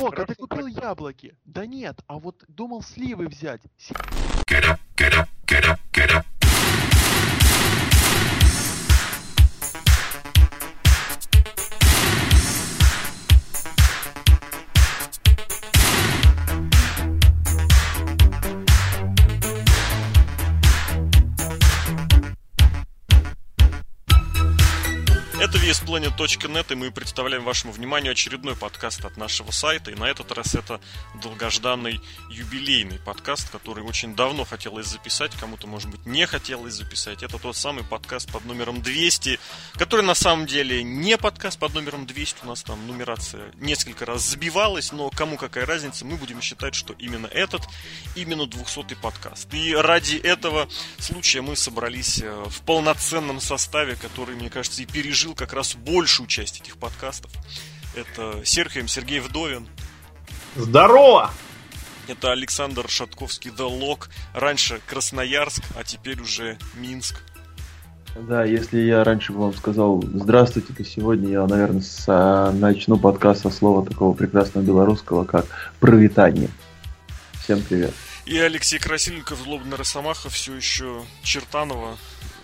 Ок, а ты купил яблоки? Да нет, а вот думал сливы взять. Си- Это VSPlanet.net, и мы представляем вашему вниманию очередной подкаст от нашего сайта. И на этот раз это долгожданный юбилейный подкаст, который очень давно хотелось записать, кому-то, может быть, не хотелось записать. Это тот самый подкаст под номером 200, который на самом деле не подкаст под номером 200. У нас там нумерация несколько раз сбивалась, но кому какая разница, мы будем считать, что именно этот, именно 200-й подкаст. И ради этого случая мы собрались э, в полноценном составе, который, мне кажется, и пережил как раз большую часть этих подкастов. Это Серхием Сергей Вдовин, Здорово! это Александр Шатковский The Lock, раньше Красноярск, а теперь уже Минск. Да, если я раньше бы вам сказал здравствуйте, то сегодня я, наверное, с- а, начну подкаст со слова такого прекрасного белорусского, как «провитание». Всем привет. И Алексей Красильников, Злобный Росомаха, все еще Чертанова.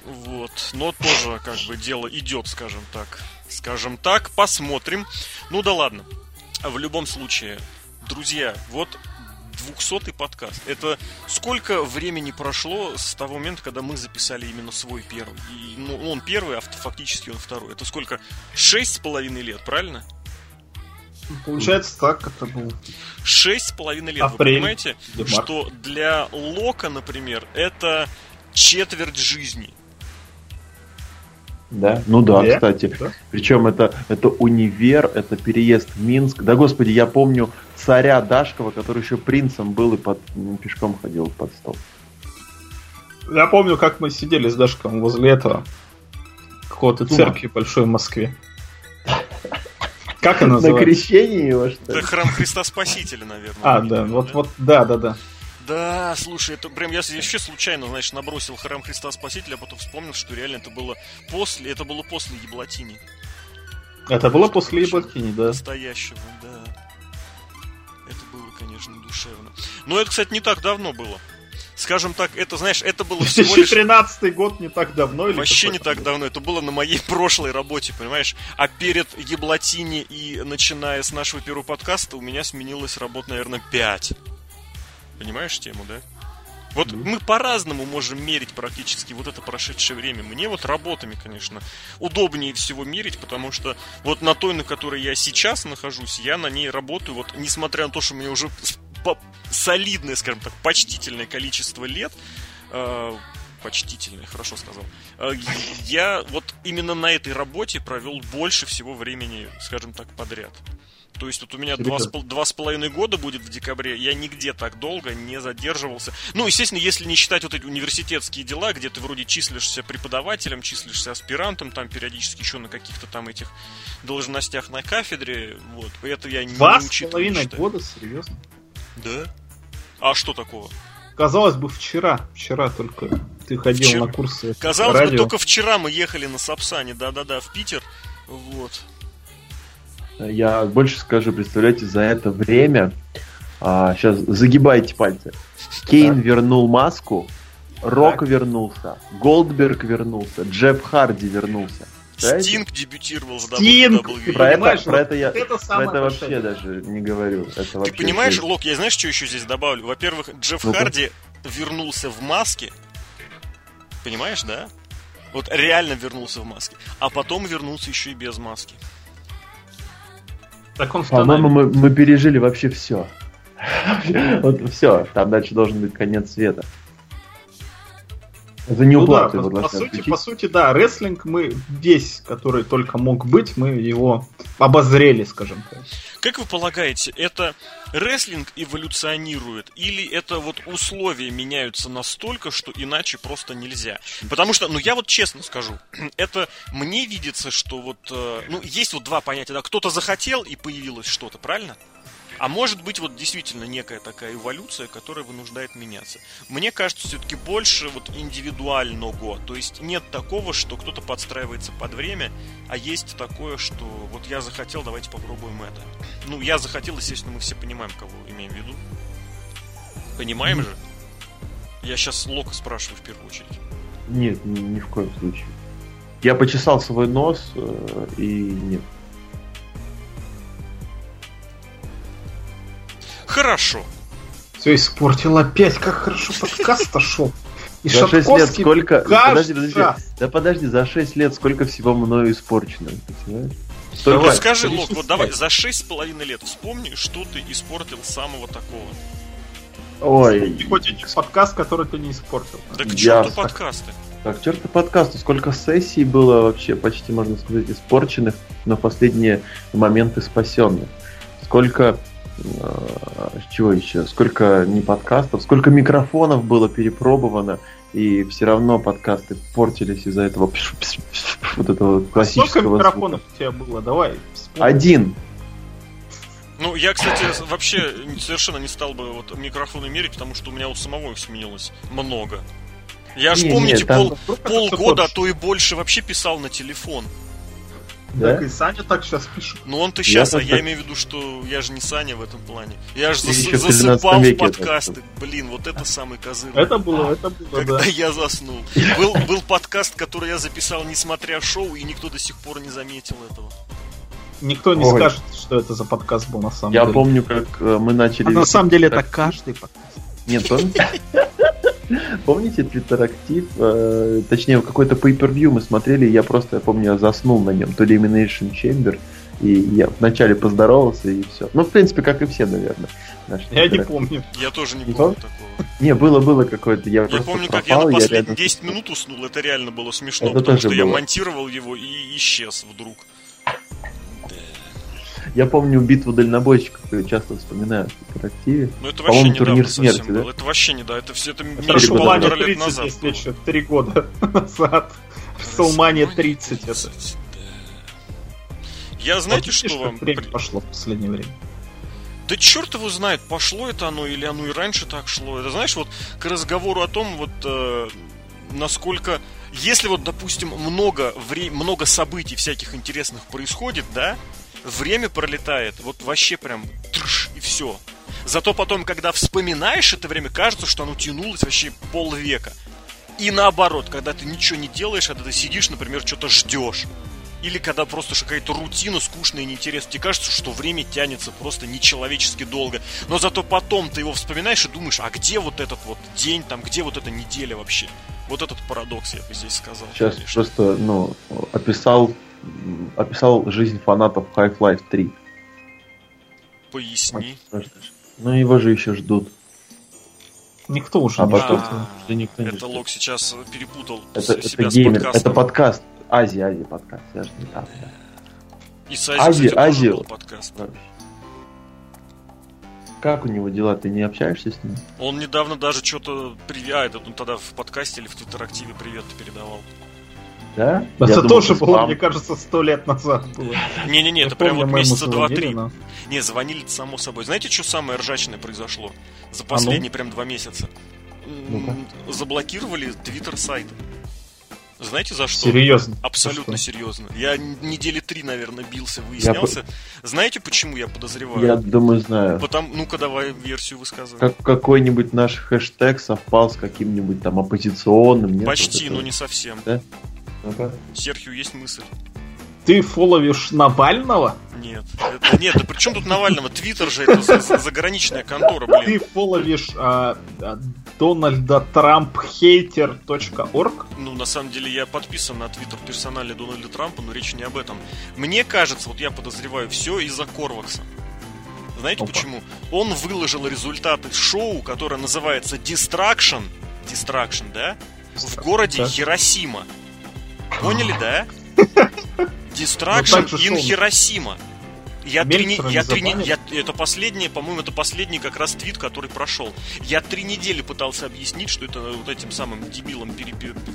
Вот. Но тоже, как бы, дело идет, скажем так. Скажем так, посмотрим. Ну да ладно. В любом случае, друзья, вот 200 подкаст. Это сколько времени прошло с того момента, когда мы записали именно свой первый? И, ну, он первый, а фактически он второй. Это сколько? Шесть с половиной лет, правильно? Получается так, это был Шесть с половиной лет. Вы Апрель понимаете, или март. что для Лока, например, это четверть жизни. Да? Ну да, Да? кстати. Да. Причем это, это универ, это переезд в Минск. Да, господи, я помню царя Дашкова, который еще принцем был и под, м, пешком ходил под стол. Я помню, как мы сидели с Дашком возле этого какого-то церкви большой в Москве. Как она На называется? крещении его, что Это ли? храм Христа Спасителя, наверное. А, да, вот, вот, да, да, да. Да, слушай, это прям я вообще случайно, значит, набросил храм Христа Спасителя, а потом вспомнил, что реально это было после, это было после Еблатини. Это было после Еблатини, да. Настоящего, да. Это было, конечно, душевно. Но это, кстати, не так давно было. Скажем так, это, знаешь, это было всего лишь... 2013 год не так давно или Вообще не так давно, это было на моей прошлой работе, понимаешь? А перед Еблатини и начиная с нашего первого подкаста у меня сменилась работа, наверное, 5. Понимаешь тему, да? Вот мы по-разному можем мерить практически вот это прошедшее время. Мне вот работами, конечно, удобнее всего мерить, потому что вот на той, на которой я сейчас нахожусь, я на ней работаю, вот несмотря на то, что мне уже солидное, скажем так, почтительное количество лет, э, почтительное, хорошо сказал, э, я вот именно на этой работе провел больше всего времени, скажем так, подряд. То есть вот у меня два с, два с половиной года будет в декабре, я нигде так долго не задерживался. Ну, естественно, если не считать вот эти университетские дела, где ты вроде числишься преподавателем, числишься аспирантом, там периодически еще на каких-то там этих должностях на кафедре, вот, это я не, Два с половиной года, серьезно? Да? А что такого? Казалось бы, вчера, вчера только ты ходил Вчера. на курсы Казалось бы, радио. только вчера мы ехали на Сапсане, да-да-да, в Питер, вот. Я больше скажу, представляете, за это время, сейчас загибайте пальцы, Кейн вернул маску, Рок вернулся, Голдберг вернулся, Джефф Харди вернулся. Стинг дебютировал в Стинг! WWE. Про это, понимаешь, про это я, это про это вообще даже не говорю. Это Ты понимаешь. Лок, я знаешь, что еще здесь добавлю? Во-первых, Джефф Ну-ка. Харди вернулся в маске. Понимаешь, да? Вот реально вернулся в маске. А потом вернулся еще и без маски. Так он в По-моему, мы, мы пережили вообще все. Вот все, там дальше должен быть конец света. За Ну да, неуплату по, по сути, по сути, да, рестлинг мы весь, который только мог быть, мы его обозрели, скажем так. Как вы полагаете, это рестлинг эволюционирует или это вот условия меняются настолько, что иначе просто нельзя? Потому что, ну я вот честно скажу, это мне видится, что вот, э, ну есть вот два понятия, да, кто-то захотел и появилось что-то, правильно? А может быть вот действительно некая такая эволюция, которая вынуждает меняться. Мне кажется, все-таки больше вот индивидуального. То есть нет такого, что кто-то подстраивается под время, а есть такое, что вот я захотел, давайте попробуем это. Ну, я захотел, естественно, мы все понимаем, кого имеем в виду. Понимаем же? Я сейчас Лока спрашиваю в первую очередь. Нет, ни, ни в коем случае. Я почесал свой нос э, и нет. Хорошо. Все испортил опять. Как хорошо подкаст шел. И за 6 лет сколько... Подожди, подожди. Да подожди, за 6 лет сколько всего мною испорчено. понимаешь? Вот Давай, скажи, Лок, вот давай, за шесть с половиной лет вспомни, что ты испортил самого такого. Ой, И хоть один подкаст, который ты не испортил. Да к Я черту так- подкасты. так, черт подкасту, сколько сессий было вообще, почти, можно сказать, испорченных, но в последние моменты спасенных. Сколько... э, чего еще? Сколько не подкастов, сколько микрофонов было перепробовано, и все равно подкасты портились из-за этого вот этого Сколько классического звука. микрофонов у тебя было? Давай. вспомни. Один. Ну, я, кстати, вообще совершенно не стал бы вот микрофоны мерить, потому что у меня у самого их сменилось много. Я ж, Не, помните, не, там- пол, это полгода, а то и больше вообще писал на телефон. Да? Так и Саня так сейчас пишет. Ну он-то сейчас, а так- я имею в виду, что я же не Саня в этом плане. Я же в засыпал 13 в подкасты. Блин, вот это самый козыр. Это было, это было, Когда да. я заснул. Был, был подкаст, который я записал, несмотря шоу, и никто до сих пор не заметил этого. Никто не Ой. скажет, что это за подкаст был на самом Я деле. помню, как э, мы начали... А на самом деле это каждый подкаст. Нет, помните? Помните Твиттерактив? Э, точнее, какой-то pay-per-view мы смотрели, и я просто, я помню, я заснул на нем. То ли Elimination Chamber, и я вначале поздоровался, и все. Ну, в принципе, как и все, наверное. наши Я не помню. Я тоже не Не помню такого. Не, было, было какое-то. Я, Я просто помню, как пропал, я на последние рядом- 10 минут уснул, это реально было смешно, Это потому тоже что я было. монтировал его и исчез вдруг. Я помню битву дальнобойщиков, я часто вспоминаю в Твиттерактиве. Ну это вообще недавно турнир смерти, да? Это вообще не да, это все это меньше полутора лет 30, назад. если три года назад. Расселмания 30 это. да. Я знаете, что вам... время пошло в последнее время. Да черт его знает, пошло это оно или оно и раньше так шло. Это знаешь, вот к разговору о том, вот э, насколько, если вот, допустим, много вре- много событий всяких интересных происходит, да, время пролетает, вот вообще прям трш, и все. Зато потом, когда вспоминаешь это время, кажется, что оно тянулось вообще полвека. И наоборот, когда ты ничего не делаешь, когда ты сидишь, например, что-то ждешь. Или когда просто какая-то рутина скучная и неинтересная. Тебе кажется, что время тянется просто нечеловечески долго. Но зато потом ты его вспоминаешь и думаешь, а где вот этот вот день, там, где вот эта неделя вообще? Вот этот парадокс я бы здесь сказал. Сейчас конечно. просто, ну, описал, описал жизнь фанатов Half-Life 3. Поясни. Ну, его же еще ждут. Никто уже А не потом- ждет. Никто не Это ждет. Лок сейчас перепутал Это, это геймер, подкастом. это подкаст. Азия, Азия подкаст. Я же не там, да. И с Азией, Азия- кстати, тоже Азия. был подкаст. Как у него дела? Ты не общаешься с ним? Он недавно даже что-то привет, а, это он тогда в подкасте или в Твиттерактиве привет передавал. Да? Я Это думал, тоже это было, мне кажется, сто лет назад было. Не-не-не, Я это прям вот месяца два-три. но- Не, звонили само собой. Знаете, что самое ржачное произошло за ну? последние прям два месяца? Ну-ка. Заблокировали твиттер сайта. Знаете за что? Серьезно. Абсолютно Что? серьезно. Я недели три, наверное, бился, выяснялся. Знаете, почему я подозреваю? Я думаю, знаю. Потому, ну-ка, давай версию высказывай. Как какой-нибудь наш хэштег совпал с каким-нибудь там оппозиционным. нет? Почти, Вот но не совсем. Да? Ну-ка. Серхию есть мысль? Ты фоловишь Навального? Нет. Это- нет, да при чем тут Навального? Твиттер же это за- за- заграничная контора, Ты блин. фоловишь а, а, Дональда Трамп хейтер.орг? Ну, на самом деле, я подписан на твиттер персонали Дональда Трампа, но речь не об этом. Мне кажется, вот я подозреваю, все из-за Корвакса. Знаете Опа. почему? Он выложил результаты шоу, которое называется Distraction. Distraction, да? В городе Да. Хиросима. Поняли, да? Ну, же in шоу. Хиросима. Я три, не- я три я- это последний, по-моему, это последний как раз твит, который прошел. Я три недели пытался объяснить, что это вот этим самым дебилам,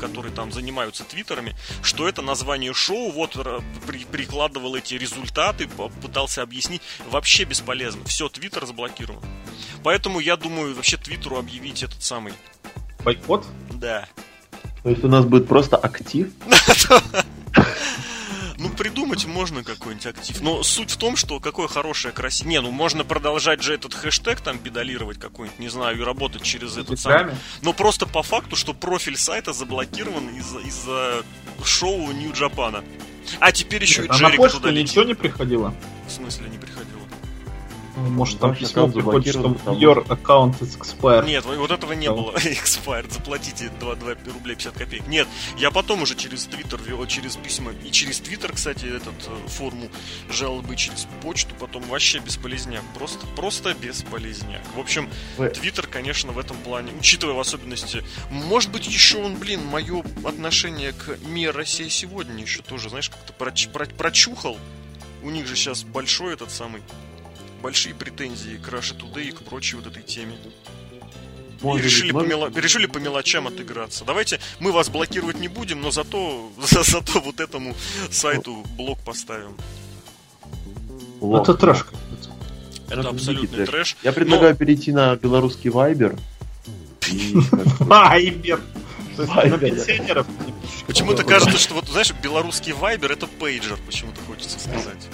которые там занимаются твиттерами, что это название шоу, вот при- прикладывал эти результаты, пытался объяснить. Вообще бесполезно. Все, твиттер заблокирован. Поэтому я думаю, вообще твиттеру объявить этот самый. Бойкот? Да. То есть у нас будет просто актив. Ну, придумать можно какой-нибудь актив. Но суть в том, что какое хорошее, красивое... Не, ну можно продолжать же этот хэштег там педалировать какой-нибудь, не знаю, и работать через этот самый... Телеграме? Но просто по факту, что профиль сайта заблокирован из-за из-за шоу Нью Джапана. А теперь еще Нет, и а на Джерика почту туда ничего летит. не приходило? В смысле не Может, там Ваш письмо аккаунт приходит, что your account is expired. Нет, вот этого не Да. было. Expired, заплатите 2, 2 рубля 50 копеек. Нет, я потом уже через Твиттер вел, через письма, и через Твиттер, кстати, этот э, форму жалобы через почту, потом вообще бесполезняк. Просто, просто бесполезняк. В общем, Твиттер, конечно, в этом плане, учитывая в особенности, может быть, еще он, блин, мое отношение к Мир Россия сегодня еще тоже, знаешь, как-то проч- про- прочухал. У них же сейчас большой этот самый большие претензии к Russia Today и к прочей вот этой теме. И Может решили, быть, по может- мело- решили по мелочам отыграться. Давайте мы вас блокировать не будем, но зато, за- зато вот этому сайту блок поставим. Лох. Это трэш. Это Это абсолютный дикий трэш. Я предлагаю перейти на белорусский вайбер. И, Вайбер! Почему-то кажется, что вот, знаешь, белорусский вайбер это пейджер, почему-то хочется сказать.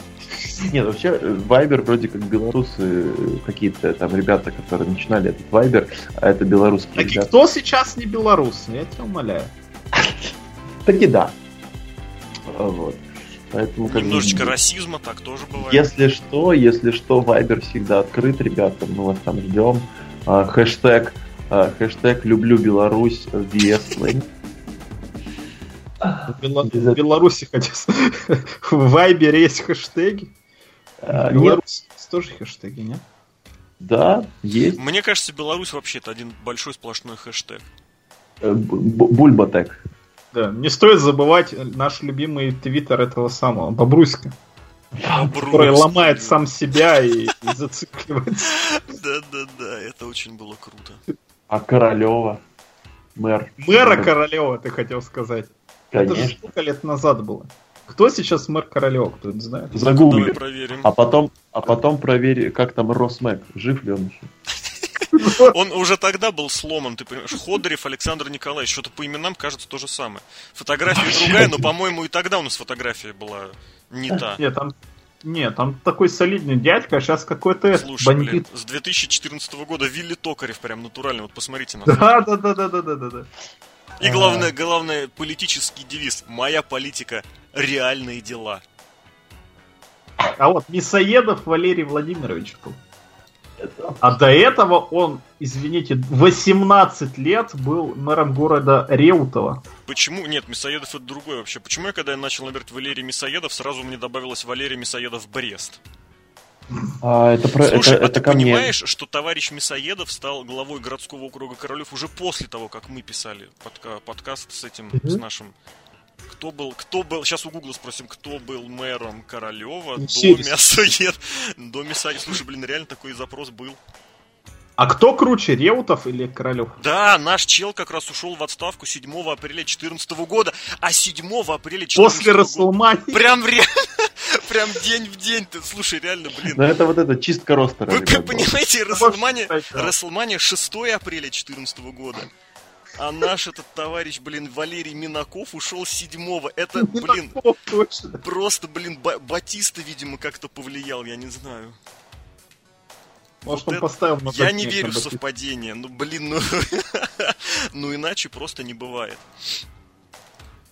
Нет, вообще, э, Вайбер вроде как белорусы, э, какие-то там ребята, которые начинали этот Вайбер, а это белорусские Так и ребята. кто сейчас не белорус? Я тебя умоляю. Таки да. Вот. Поэтому как бы, Немножечко расизма, так тоже бывает. Если что, если что, Вайбер всегда открыт, ребята, мы вас там ждем. А, хэштег, а, хэштег люблю Беларусь в VS. В Бела- Без в Беларуси хотя в Вайбере есть хэштеги. А, В Нет, тоже хэштеги, нет? да, есть. Мне кажется, Беларусь вообще это один большой сплошной хэштег. Э, Бульбатек. Да, не стоит забывать наш любимый твиттер этого самого, который Бобруйский. ломает сам себя и, и зацикливается. Да-да-да, это очень было круто. А Королева? Мэр. Мэра Королева, ты хотел сказать. Это же Конечно. сколько лет назад было? Кто сейчас мэр Королева, кто не знает? Давай Загугли. проверим. А потом, а потом проверь, как там Росмэк, жив ли он еще. Он уже тогда был сломан, ты понимаешь. Ходорев Александр Николаевич. Что-то по именам кажется то же самое. Фотография другая, но, по-моему, и тогда у нас фотография была не та. Нет, там нет, там такой солидный дядька, а сейчас какой-то Слушай, блин, бандит. с 2014 года Вилли Токарев прям натурально, вот посмотрите на Да, да, да, да, да, да, да, да. И главное, главное, политический девиз. Моя политика – реальные дела. А вот Мясоедов Валерий Владимирович был. А до этого он, извините, 18 лет был мэром города Реутова. Почему? Нет, Мясоедов это другое вообще. Почему я, когда я начал набирать Валерий Мясоедов, сразу мне добавилось Валерий Мясоедов Брест? А, это про Слушай, это, а это ты ко мне. понимаешь, что товарищ Мясоедов стал главой городского округа Королев уже после того, как мы писали подка- подкаст с этим, с нашим... Кто был, кто был, сейчас у Гугла спросим, кто был мэром Королева до. Мясоед, до Мясоед. Слушай, блин, реально такой запрос был. А кто круче, Реутов или Королев? Да, наш чел как раз ушел в отставку 7 апреля 2014 года, а 7 апреля 2014 После года... Расселмани. Прям реально, прям день в день. Ты, слушай, реально, блин. Ну это вот это чистка ростера. Вы ребят, понимаете, да. Расселмания 6 апреля 2014 года. А наш этот товарищ, блин, Валерий Минаков ушел 7 Это, блин, точно. просто, блин, Ба- Батиста, видимо, как-то повлиял, я не знаю. Может, Вот он это- поставил на Я не верю в совпадение. Ну, блин, ну... ну иначе просто не бывает.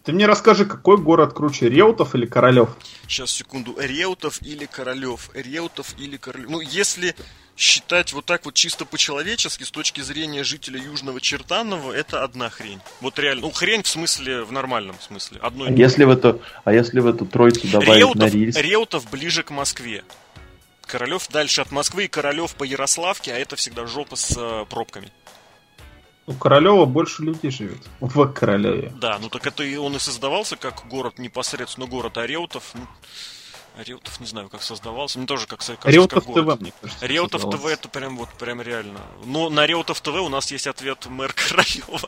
Ты мне расскажи, какой город круче, Реутов или Королев? Сейчас, секунду. Реутов или Королев? Реутов или Королев? Ну, если считать вот так вот чисто по-человечески, с точки зрения жителя Южного Чертанова, это одна хрень. Вот реально. Ну, хрень в смысле, в нормальном смысле. Одно и А если в эту, а если в эту тройку добавить Реутов, рельс? Реутов ближе к Москве. Королев дальше от Москвы и Королев по Ярославке, а это всегда жопа с э, пробками. У Королева больше людей живет. В Королеве. Да, ну так это и он и создавался как город непосредственно город Ареутов. Ну, Реутов не знаю, как создавался. Мне тоже как кажется, Реутов как ТВ, город. мне кажется. Реутов ТВ это прям вот прям реально. Но на Реутов ТВ у нас есть ответ мэр Королева,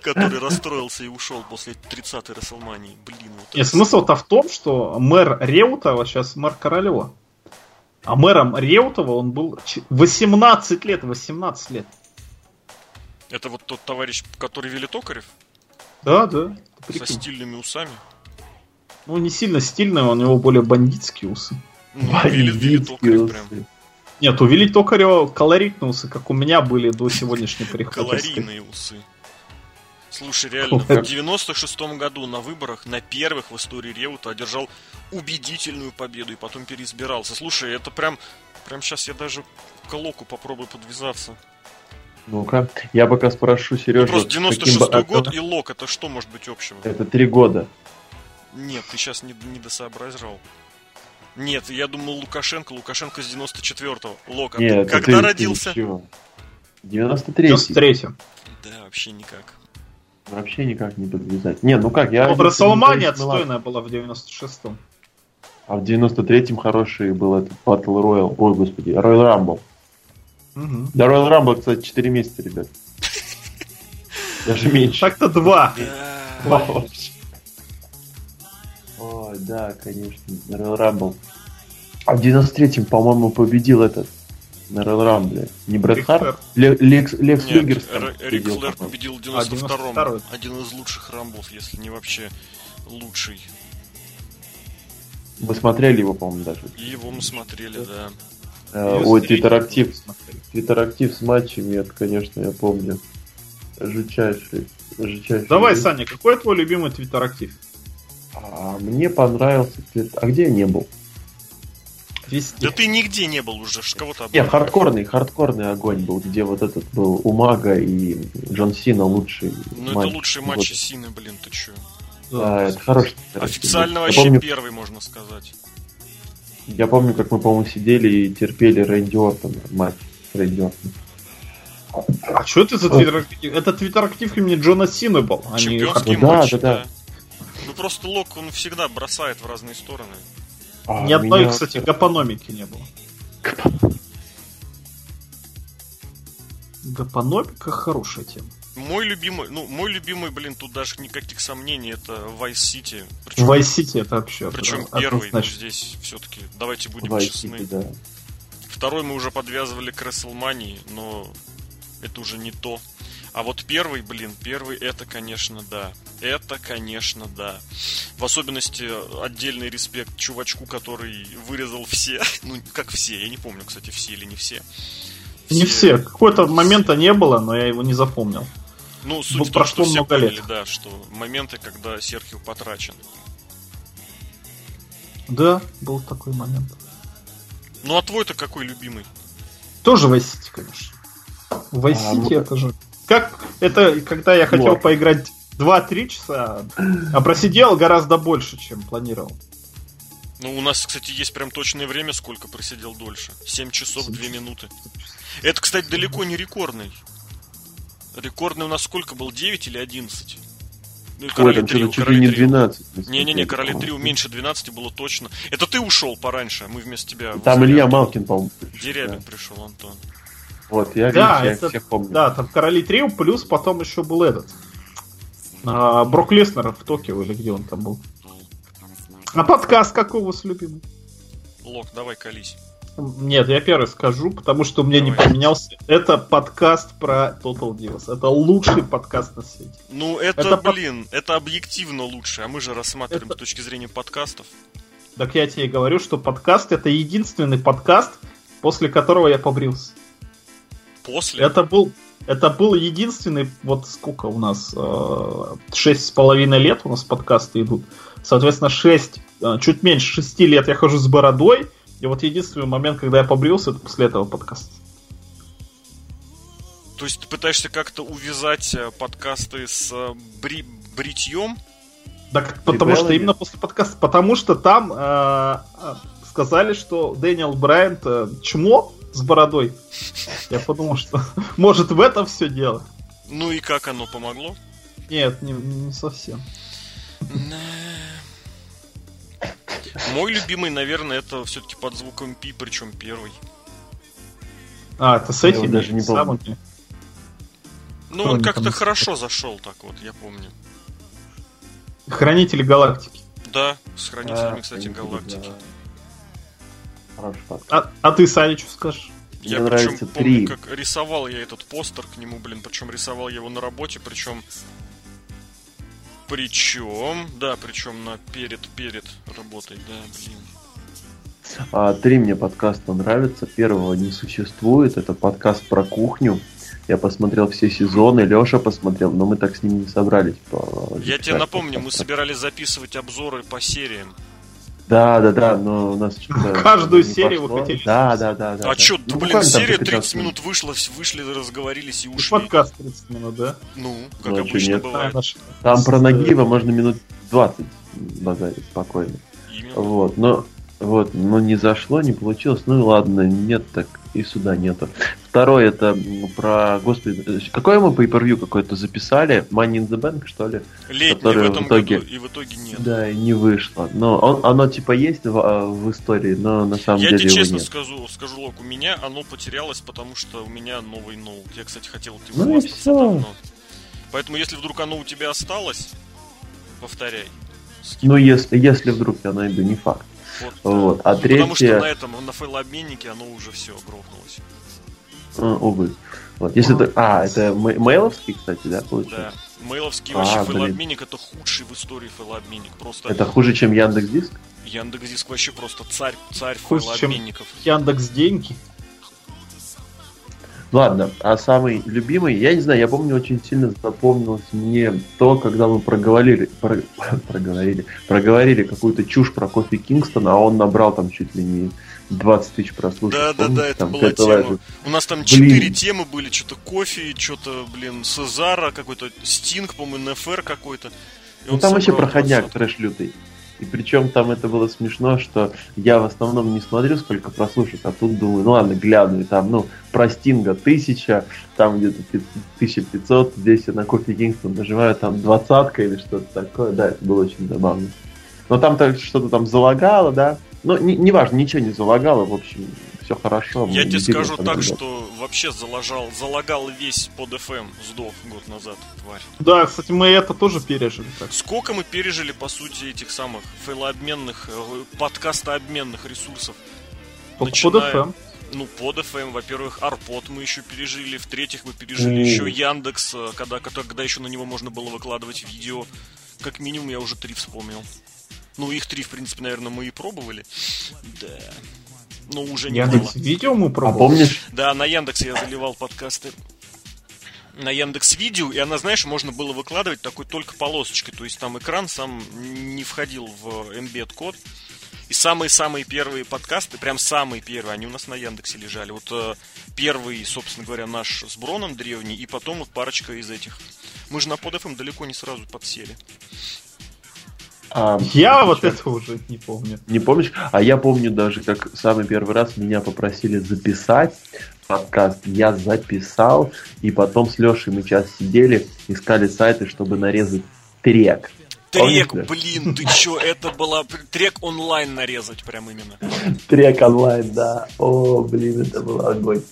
который расстроился и ушел после 30-й Расселмании. Блин, вот Нет, смысл-то в том, что мэр Реутова сейчас мэр Королева. А мэром Реутова он был ч- 18 лет, 18 лет. Это вот тот товарищ, который вели Токарев Да, да. со Прикинь. стильными усами. Ну, не сильно стильный, у него более бандитские усы. Ну, вели, вели Бандитские Токарев прям. усы. Нет, у Вилли Токарева колоритные усы, как у меня были до сегодняшней приходской. Калорийные усы. Слушай, реально, в Как? 96-м году на выборах, на первых в истории Реута, одержал убедительную победу и потом переизбирался. Слушай, это прям, прям сейчас я даже к Локу попробую подвязаться. Ну-ка, я пока спрошу Ну, Сережу. просто каким бы 96-й год отдал- и Лок, это что может быть общего? Это три года. Нет, ты сейчас не, не досоображал. Нет, я думал Лукашенко, Лукашенко с 94-го. Лок, а ты Нет, это когда ты- ты родился? чего? 93 93 Да, вообще никак. Вообще никак не подвязать. Не, ну как, я... Ну, 96-м, отстойная была в 96-м. А в 93-м хороший был этот Battle Royale. Ой, господи, Royal Rumble. Мгм. Да, Royal Rumble, кстати, 4 месяца, ребят. Даже меньше. Так-то два. Да. Вообще. Ой, да, конечно, Royal Rumble. А в 93-м, по-моему, победил этот на Royal Rumble. Не Брэд Рик Харт? Ле- Лекс, Лекс Нет, Люгер Р- Рик Флэр победил в А, 92-м. 92-й. Один из лучших рамбов, если не вообще лучший. Мы смотрели его, по-моему, даже. И его мы смотрели, да. Э, Её Ой, Твиттер-актив. Твиттер-актив с матчами, это, конечно, я помню. Жутчайший. жутчайший Давай, день. Саня, какой твой любимый твиттер-актив? А мне понравился твит- А где я не был? Везде. Да ты нигде не был уже, ж кого-то Нет, обманываешь. хардкорный, хардкорный огонь был, где вот этот был у Мага и Джон Сина лучший Ну матч. это лучший Вот. матч Сины, блин, ты чё? Да, это хороший. Официально вообще помню, первый, можно сказать. я помню, как мы, по-моему, сидели и терпели Рэнди Ортона матч с Рэнди Ортоном. А что это за твиттер-актив? Это твиттер-актив имени Джона Сина был. а не Чемпионский Ну да, матч, да, да. Ну просто Лок, он всегда бросает в разные стороны. А, Ни одной, меня- кстати, гапономики не было. Гапономика хорошая тема. Мой любимый, ну, мой любимый, блин, тут даже никаких сомнений, это Vice City. Причем, Vice City это вообще причем это первый, ну, однозначно. здесь все-таки, давайте будем Vice честны. City, да. Второй мы уже подвязывали к WrestleMania, но это уже не то. А вот первый, блин, первый это, конечно, да. Это, конечно, да. В особенности отдельный респект чувачку, который вырезал все. Ну, как все, я не помню, кстати, все или не все. Не все. Какого-то момента не было, но я его не запомнил. Ну, суть Ну, в том, прошло что все много поняли, лет. да, что моменты, когда Серхио потрачен. Да, был такой момент. Ну, а твой-то какой любимый? Тоже Vice City, конечно. Vice А, City ну- это же... Как это, когда я хотел Вот. поиграть 2-3 часа, а просидел гораздо больше, чем планировал. Ну, у нас, кстати, есть прям точное время, сколько просидел дольше. 7 часов, Семь 2 часов. минуты. Это, кстати, далеко не рекордный. Рекордный у нас сколько был? 9 или 11? Ну, и Ой, Короли там Трио, что-то чуть ли Короли не Трио. 12. насколько Не-не-не, Короли помню. Трио меньше 12 было точно. Это ты ушел пораньше, а мы вместо тебя... Там Илья. Малкин, по-моему. пришел, Дерябин да. пришел, Антон. Вот, я, Да, видишь, я это- всех помню. Да, там Короли Трио, плюс потом еще был этот. а, Брок Леснер в Токио, или где он там был. А подкаст какой у вас любимый? Лок, давай колись. Нет, я первый скажу, потому что у меня не Давай. поменялся. Это подкаст про Total Divas. Это лучший подкаст на свете. Ну, это, Это под- блин, это объективно лучше, а мы же рассматриваем Это- с точки зрения подкастов. Так я тебе и говорю, что подкаст это единственный подкаст, после которого я побрился. После? Это был, это был единственный, вот сколько у нас, э, шесть с половиной лет у нас подкасты идут. Соответственно, шесть, э, чуть меньше шести лет я хожу с бородой. И вот единственный момент, когда я побрился, это после этого подкаста. То есть ты пытаешься как-то увязать э, подкасты с бри- бритьем? Так, потому что именно после подкаста, потому что там э, сказали, что Дэниел Брайант э, чмо с бородой. Я подумал, что может в этом все дело. Ну и как оно помогло? Нет, не, не совсем. Мой любимый, наверное, это все-таки под звуком Пи, причем первый. А, это с этими даже не помню. Ну, он как-то хорошо зашел так вот, я помню. Хранители галактики. Да, с хранителями, А, кстати, да. галактики. Хороший подкаст. А, а ты, Саня, что скажешь? Я причем нравится помню, три. как рисовал я этот постер к нему, блин, причем рисовал я его на работе, причем причем, да, причем на перед перед работой, да, блин. А, три мне подкаста нравятся. Первого не существует. Это подкаст про кухню. Я посмотрел все сезоны, Леша посмотрел, но мы так с ним не собрались. по- Я тебе напомню, мы подкаст. собирались записывать обзоры по сериям. Да, да, да, но у нас что-то Каждую серию вы пошло. хотели Да, да, да, да. а да. чё, Ну, блин, серия по 30 15 минут вышла, вышли, разговорились и И ушли. подкаст 30 минут, да? Ну, как Ну, обычно нет? бывает. наш- Там про Нагиева можно минут 20 базарить спокойно. Именно. Вот, но вот, но не зашло, не получилось. Ну и ладно, нет, так и сюда нету. Второй это про, господи, какое мы pay-per-view какое-то записали? Money in the Bank, что ли? Летний в которые в этом итоге- году, и в итоге нет. Да, и не вышло. Но он- оно типа есть в, а, в истории, но на самом Я деле тебе его честно нет. скажу, скажу, Лок, у меня оно потерялось, потому что у меня новый ноут. Я, кстати, хотел этим Ну и хвастаться всё. давно. Поэтому, если вдруг оно у тебя осталось, повторяй. Скидывай. Ну, если, если вдруг я найду, не факт. Вот, да. А Ну, Потому что третье, на этом, на файлообменнике оно уже все грохнулось. увы. Вот, если ты... А, это мей- мейловский, кстати, да, Да. получается? Мейловский А, вообще блин. файлообменник это худший в истории файлообменник. Просто Это хуже, чем Яндекс Диск? Яндекс.Диск вообще просто царь, царь Хуже, чем- файлообменников. Яндекс деньги. Ладно, а самый любимый, я не знаю, я помню, очень сильно запомнилось мне то, когда мы проговорили, про- проговорили, проговорили какую-то чушь про кофе Кингстон, а он набрал там чуть ли не 20 тысяч прослушиваний. Да, да, да, это там была тема. У нас там четыре темы были, что-то кофе, что-то, блин, Сезара, какой-то Стинг, по-моему, НФР какой-то. Ну там вообще проходняк 20. трэш лютый. И причем там это было смешно, что я в основном не смотрю, сколько прослушек, а тут думаю, ну ладно, гляну, и там, ну, про Стинга тысяча, там где-то пи- 1500, здесь я на кофе Кингстон нажимаю там двадцатка или что-то такое, да, это было очень забавно. Но там так что-то там залагало, да, ну, не- неважно, ничего не залагало, в общем, все хорошо. Я тебе скажу так, что вообще заложал, залагал весь под FM, сдох год назад, тварь. Да, кстати, мы это тоже пережили. Так. Сколько мы пережили, по сути, этих самых файлообменных, э, подкастообменных ресурсов? Только Начиная- под FM. Ну, под FM, во-первых, Арпод мы еще пережили, в-третьих, мы пережили Мгм. еще Яндекс, э, когда, когда, когда еще на него можно было выкладывать видео. Как минимум, я уже три вспомнил. Ну, их три, в принципе, наверное, мы и пробовали. Да. Но уже не Яндекс видео мы А пробовали. помнишь, Да, на Яндекс я заливал подкасты на Яндекс Видео, и она, знаешь, можно было выкладывать такой только полосочкой, то есть там экран сам не входил в embed код. И самые-самые первые подкасты, прям самые первые, они у нас на Яндексе лежали. Вот э, первый, собственно говоря, наш с Броном древний, и потом вот парочка из этих. Мы же на PodFM далеко не сразу подсели. А, Я вот ещё- это уже не помню. Не помнишь? А я помню даже, как самый первый раз меня попросили записать подкаст. Я записал, и потом с Лешей мы час сидели, искали сайты, чтобы нарезать трек. Трек, Помнишь, да? блин, ты чё, это была... Трек онлайн нарезать прям именно. Трек онлайн, да. О, блин, это был огонь.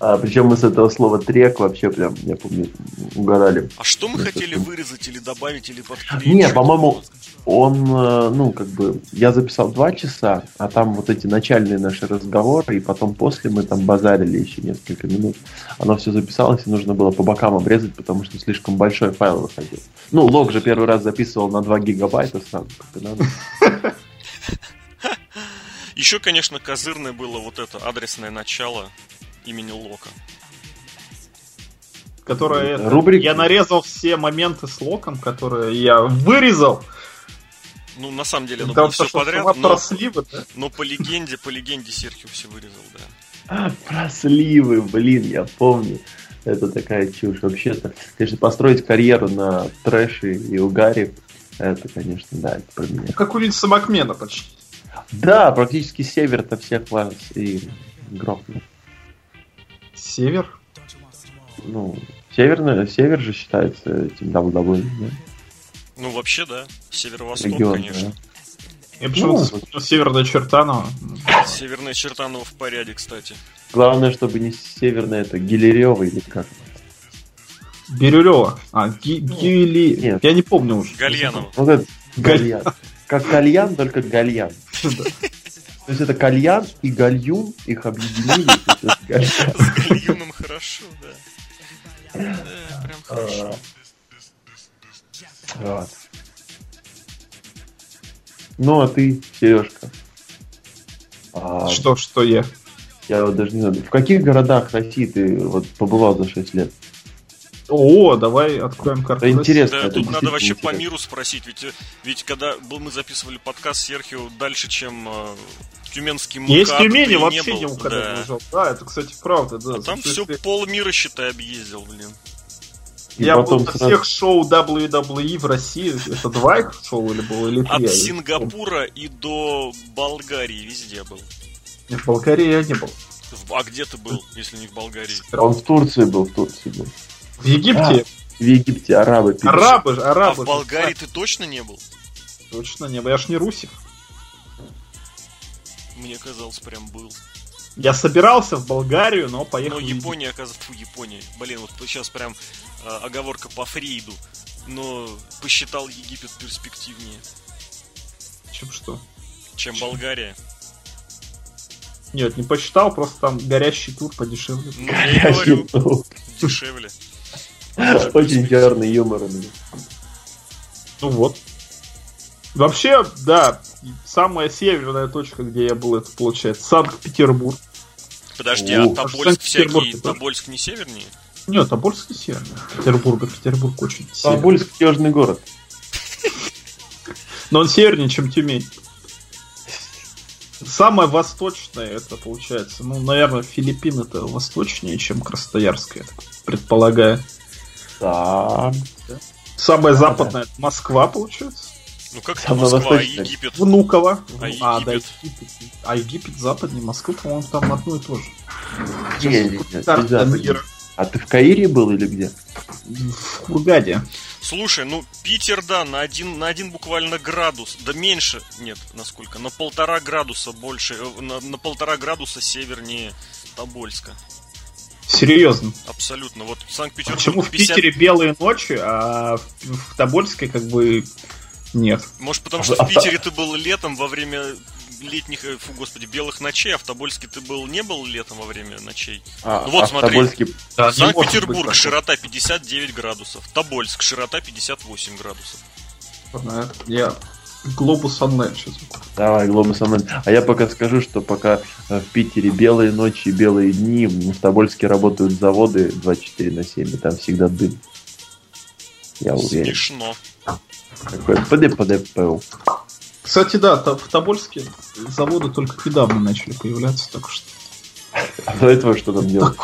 А, причем мы с этого слова трек вообще прям, я помню, угорали. А что мы хотели вырезать или добавить, или подклеить? Не, по-моему, он, э, ну, как бы, я записал два часа, а там вот эти начальные наши разговоры, и потом после мы там базарили еще несколько минут. Оно все записалось, и нужно было по бокам обрезать, потому что слишком большой файл выходил. Ну, лог же первый раз записывал на 2 гигабайта сам, как и надо. Еще, конечно, козырное было вот это адресное начало имени Лока. Которое это, Рубрика. Я нарезал все моменты с локом, которые я вырезал. Ну, на самом деле, Там было все подряд, но, про сливы, да? но по легенде, по легенде Серхио все вырезал, да. Про сливы, блин, я помню. Это такая чушь. Вообще-то, конечно, построить карьеру на трэше и угаре, это, конечно, да, это про меня. Как у Винса Макмена почти. Да, практически север-то всех вас и грохнул. Север? Ну, северный, север же считается этим WWE, да? Ну, вообще, да. Северо-восток, Регион, конечно. Я почему-то Ну, Северная Чертанова. Северная Чертанова в порядке, кстати. Главное, чтобы не северная, это Гилерева или как. Бирюлева. А, Ги- Гили... Нет. Я не помню уже. Гальянова. Вот это гальян. Как кальян, только гальян. То есть это кальян и гальюн, их объединили. С гальюном хорошо, да. Да, прям хорошо. Вот. Ну, а ты, Сережка? А, Что, что я? Я вот даже не знаю, в каких городах России ты вот побывал за 6 лет? О, давай откроем карту. Да интересно. Да, тут надо вообще по интересно. миру спросить, ведь, э, ведь когда был, мы записывали подкаст Серхио дальше, чем э, Тюменский МКАД, Есть Тюмени вообще не не был, да. не лежал. Да, это, кстати, правда, да. А там все полмира, считай, объездил, блин. И Я потом был на сразу- всех шоу WWE в России. Это два их шоу или было, или три? От Сингапура и до Болгарии везде был. помню. В Болгарии я не был. А где ты был, если не в Болгарии? Он в Турции был, в Турции был. В Египте В Египте арабы пили. арабы же, А арабы. в Болгарии ты точно не был? Точно не был. Я ж не русик. Мне казалось, прям был. Я собирался в Болгарию, но поехал. Но. Япония, оказывается, фу, Япония. Блин, вот сейчас прям э, оговорка по Фрейду. Но посчитал Египет перспективнее, Чем что? чем Болгария. Нет, не посчитал, просто там горящий тур подешевле. Ну, говорю, Ну, дешевле. Очень черный юмор у меня. Ну вот. Вообще, да, самая северная точка, где я был, это получается Санкт-Петербург. Подожди, О. а Тобольск Санкт-Петербург всякий. Тобольск не севернее? Нет, Тобольск не северный. Петербург, Петербург очень северный. Тобольск южный город. Но он севернее, чем Тюмень. Самое восточное, это получается, ну, наверное, Филиппины это восточнее, чем Красноярск, я так предполагаю. Так. Самое западное это Москва, получается. Ну как это Самое Москва, а. Египет? Внуково. А А, да, Египет? Египет. А Египет западнее Москвы, по-моему, там одно и то же. Мира. А ты в Каире был или где? В Хургаде. Слушай, ну Питер, да, на один, на один буквально градус, да меньше, нет, насколько, на полтора градуса больше, э, на, на полтора градуса севернее Тобольска. Серьезно. Абсолютно. Вот Санкт-Петербург Почему в 50 Питере белые ночи, а в, в Тобольске как бы нет. Может, потому А что в- а в в- Питере ты был летом во время летних, э, фу, господи, белых ночей, а в Тобольске ты был не был летом во время ночей. А, Ну вот а в смотри. Тобольске Да, Санкт-Петербург, широта 59 градусов. Тобольск, широта 58 градусов. Я Глобус онлайн сейчас. Давай, Глобус онлайн. А я пока скажу, что пока э, в Питере белые ночи и белые дни, в Тобольске работают заводы 24 на 7, и там всегда дым. Я уверен. Смешно. Такой ПД-ПД-ПУ. Кстати, да, то- в Тобольске заводы только недавно начали появляться, так что А до этого что там делать?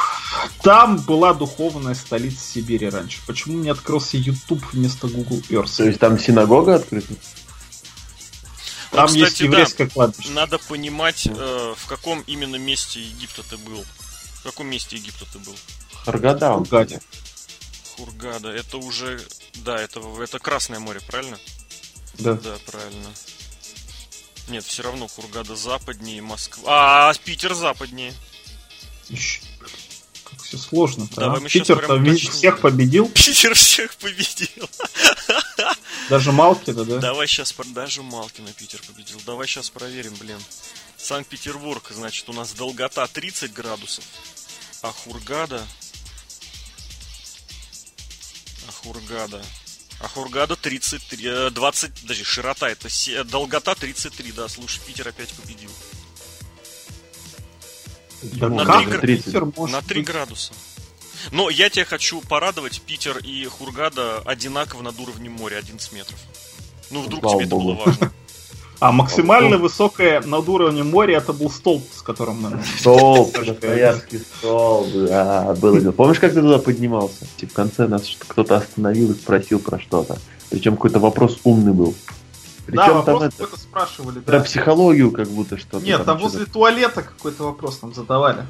там была духовная столица Сибири раньше. Почему не открылся YouTube вместо Google То Earth? есть там синагога открыта? Там Ну, есть кстати, да. еврейское кладбище. Надо понимать, э, в каком именно месте Египта ты был. В каком месте Египта ты был? Харгада. он. Хургаде. Хургада. Это уже... Да, это, это Красное море, правильно? Да. Да, правильно. Нет, все равно Хургада западнее, Москва... А, Питер западнее. Ищ, Как все сложно-то. Давай а? Питер там всех победил, Питер всех победил. даже Малкина, да? Давай сейчас даже Малкина Питер победил. Давай сейчас проверим, блин. Санкт-Петербург, значит, у нас долгота 30 градусов. А Хургада... А Хургада... А Хургада 33, э, 20, подожди, широта, это се- долгота 33, да, слушай, Питер опять победил. Да На как три гра- Питер может На 3 быть? градуса. Но я тебя хочу порадовать, Питер и Хургада одинаково над уровнем моря, 11 метров. Ну, вдруг Слава тебе это было богу. важно. А максимально высокое над уровнем моря это был столб, с которым мы... Столб, Красноярский столб, да, было. Помнишь, как ты туда поднимался? И в конце нас кто-то остановил и спросил про что-то. Причем какой-то вопрос умный был. Причем да, там вопрос это, спрашивали. про Да. психологию как будто что-то. Нет, там что-то. возле туалета какой-то вопрос нам задавали.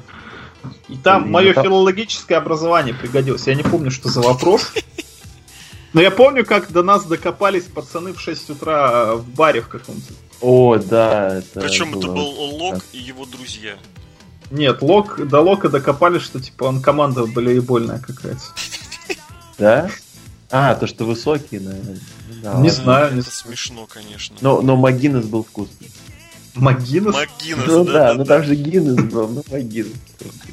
И там И мое там- филологическое образование пригодилось. Я не помню, что за вопрос. Но я помню, как до нас докопались пацаны в 6 утра в баре в каком-то. О, да, это Причем это было. был Лок и его друзья. Нет, Лок, до Лока докопались, что типа он команда волейбольная какая-то. Да? А, то, что высокие, наверное. Ну да, Не знаю, Это смешно, конечно. Но, но Магинес был вкусный. Магинес? Магинес, Ну да, да, да, ну там же Гиннес был, ну Магинес.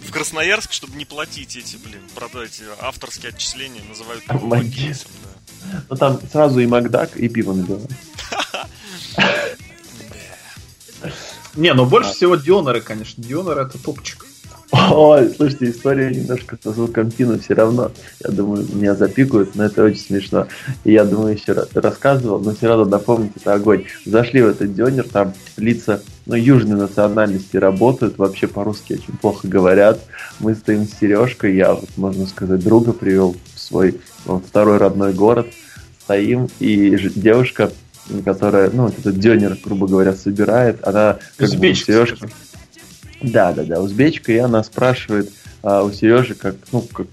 В Красноярск, чтобы не платить эти, блин, продать авторские отчисления, называют А. Магинесом, да. Ну там сразу и Макдак, и пиво набивал. Не, ну больше А. всего Дионеры, конечно. Дионеры это топчик. Ой, слушайте, история немножко со звуком Тина все равно. Я думаю, меня запикают, но это очень смешно. И я думаю, еще раз рассказывал, но все равно напомнить, это огонь. Зашли в этот дёнер, там лица, ну, южной национальности работают, вообще по-русски очень плохо говорят. Мы стоим с Сережкой, я, вот, можно сказать, друга привел в свой вот, второй родной город. Стоим, и девушка, которая, ну, вот этот дёнер, грубо говоря, собирает, она как Узбечка, Сережки... скажем. Да, да, да, узбечка, и она спрашивает а, у Сережи, как, ну, как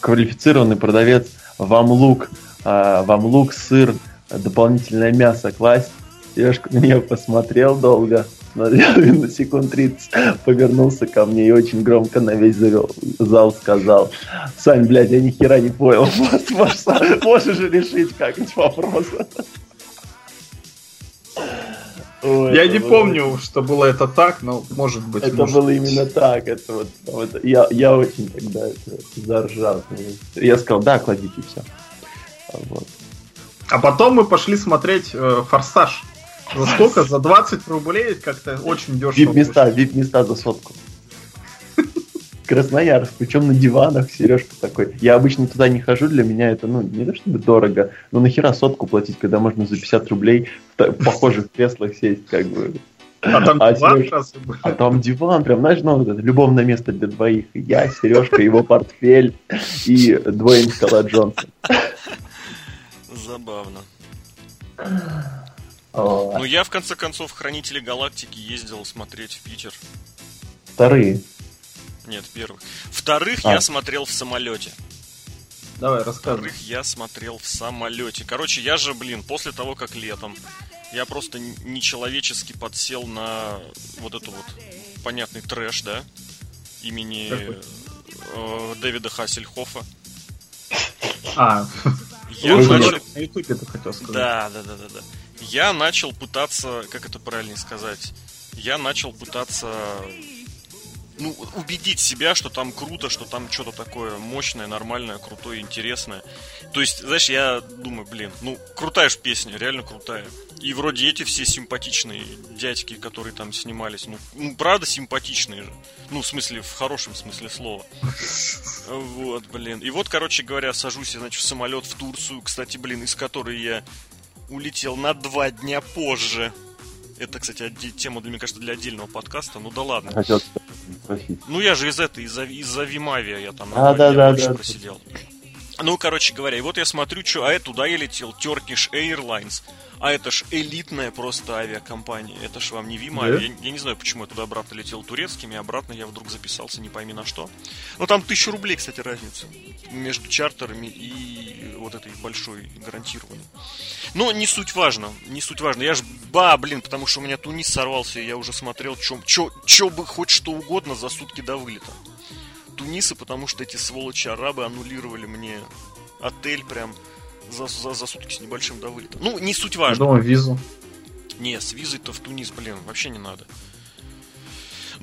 квалифицированный продавец, вам лук, а, вам лук, сыр, дополнительное мясо класть. Сережка на нее посмотрел долго, смотрел на секунд 30, повернулся ко мне и очень громко на весь зал сказал, Сань, блядь, я ни хера не понял, можешь, же решить как-нибудь вопрос. Ой, Я не было помню, что было это так, но может быть. это может. было именно так. Это вот, вот я, я очень тогда это заржал. Я сказал, да, кладите все. Вот. А потом мы пошли смотреть э, Форсаж. За сколько? За 20 рублей как-то очень дешево. Вип-места, вип-места за сотку. Красноярск, причем на диванах, Сережка такой. Я обычно туда не хожу, для меня это, ну, не то чтобы дорого, но нахера сотку платить, когда можно за 50 рублей в та- похожих креслах сесть, как бы. А там А диван разве был? А там диван, прям, знаешь, ну, вот это любовное место для двоих. Я, Сережка, его портфель и Дуэйн Скала Джонсон. Забавно. Ну, я, в конце концов, Хранители Галактики ездил смотреть в Питер. Вторые. Нет, первых. Вторых А. я смотрел в самолете. Давай, рассказывай. Вторых я смотрел в самолете. Короче, я же, блин, после того, как летом, я просто нечеловечески подсел на вот эту вот понятный трэш, да, имени э, Дэвида Хассельхофа. А, Я начал... на ютубе ты хотел сказать. Да, да, да, да, да. Я начал пытаться, как это правильно сказать, я начал пытаться ну, убедить себя, что там круто, что там что-то такое мощное, нормальное, крутое, интересное. То есть, знаешь, я думаю, блин, ну, крутая же песня, реально крутая. И вроде эти все симпатичные дядьки, которые там снимались, ну, ну, правда симпатичные же. Ну, в смысле, в хорошем смысле слова. Вот, блин. И вот, короче говоря, сажусь я, значит, в самолет в Турцию, кстати, блин, из которой я улетел на два дня позже. Это, кстати, тема, для, мне кажется, для отдельного подкаста. Ну да ладно. Хотел спросить. Ну я же из этой, из-за из Вимавия я там А, да, да, больше да. просидел. Ну, короче говоря, и вот я смотрю, что, а я туда я летел, Turkish Airlines, а это ж элитная просто авиакомпания, это ж вам не Вимавия. Да? Я, я не знаю, почему я туда обратно летел турецкими, обратно я вдруг записался не пойми на что. Ну, там тысячу рублей, кстати, разница между чартерами и вот этой большой гарантированной. Но не суть важно, не суть важно. Я ж, ба, блин, потому что у меня Тунис сорвался, и я уже смотрел, чё, чё, чё бы хоть что угодно за сутки до вылета. Туниса, потому что эти сволочи арабы аннулировали мне отель прям за, за, за сутки с небольшим до вылета. Ну, не суть Я важно. думаю, визу. Не, с визой-то в Тунис, блин, вообще не надо.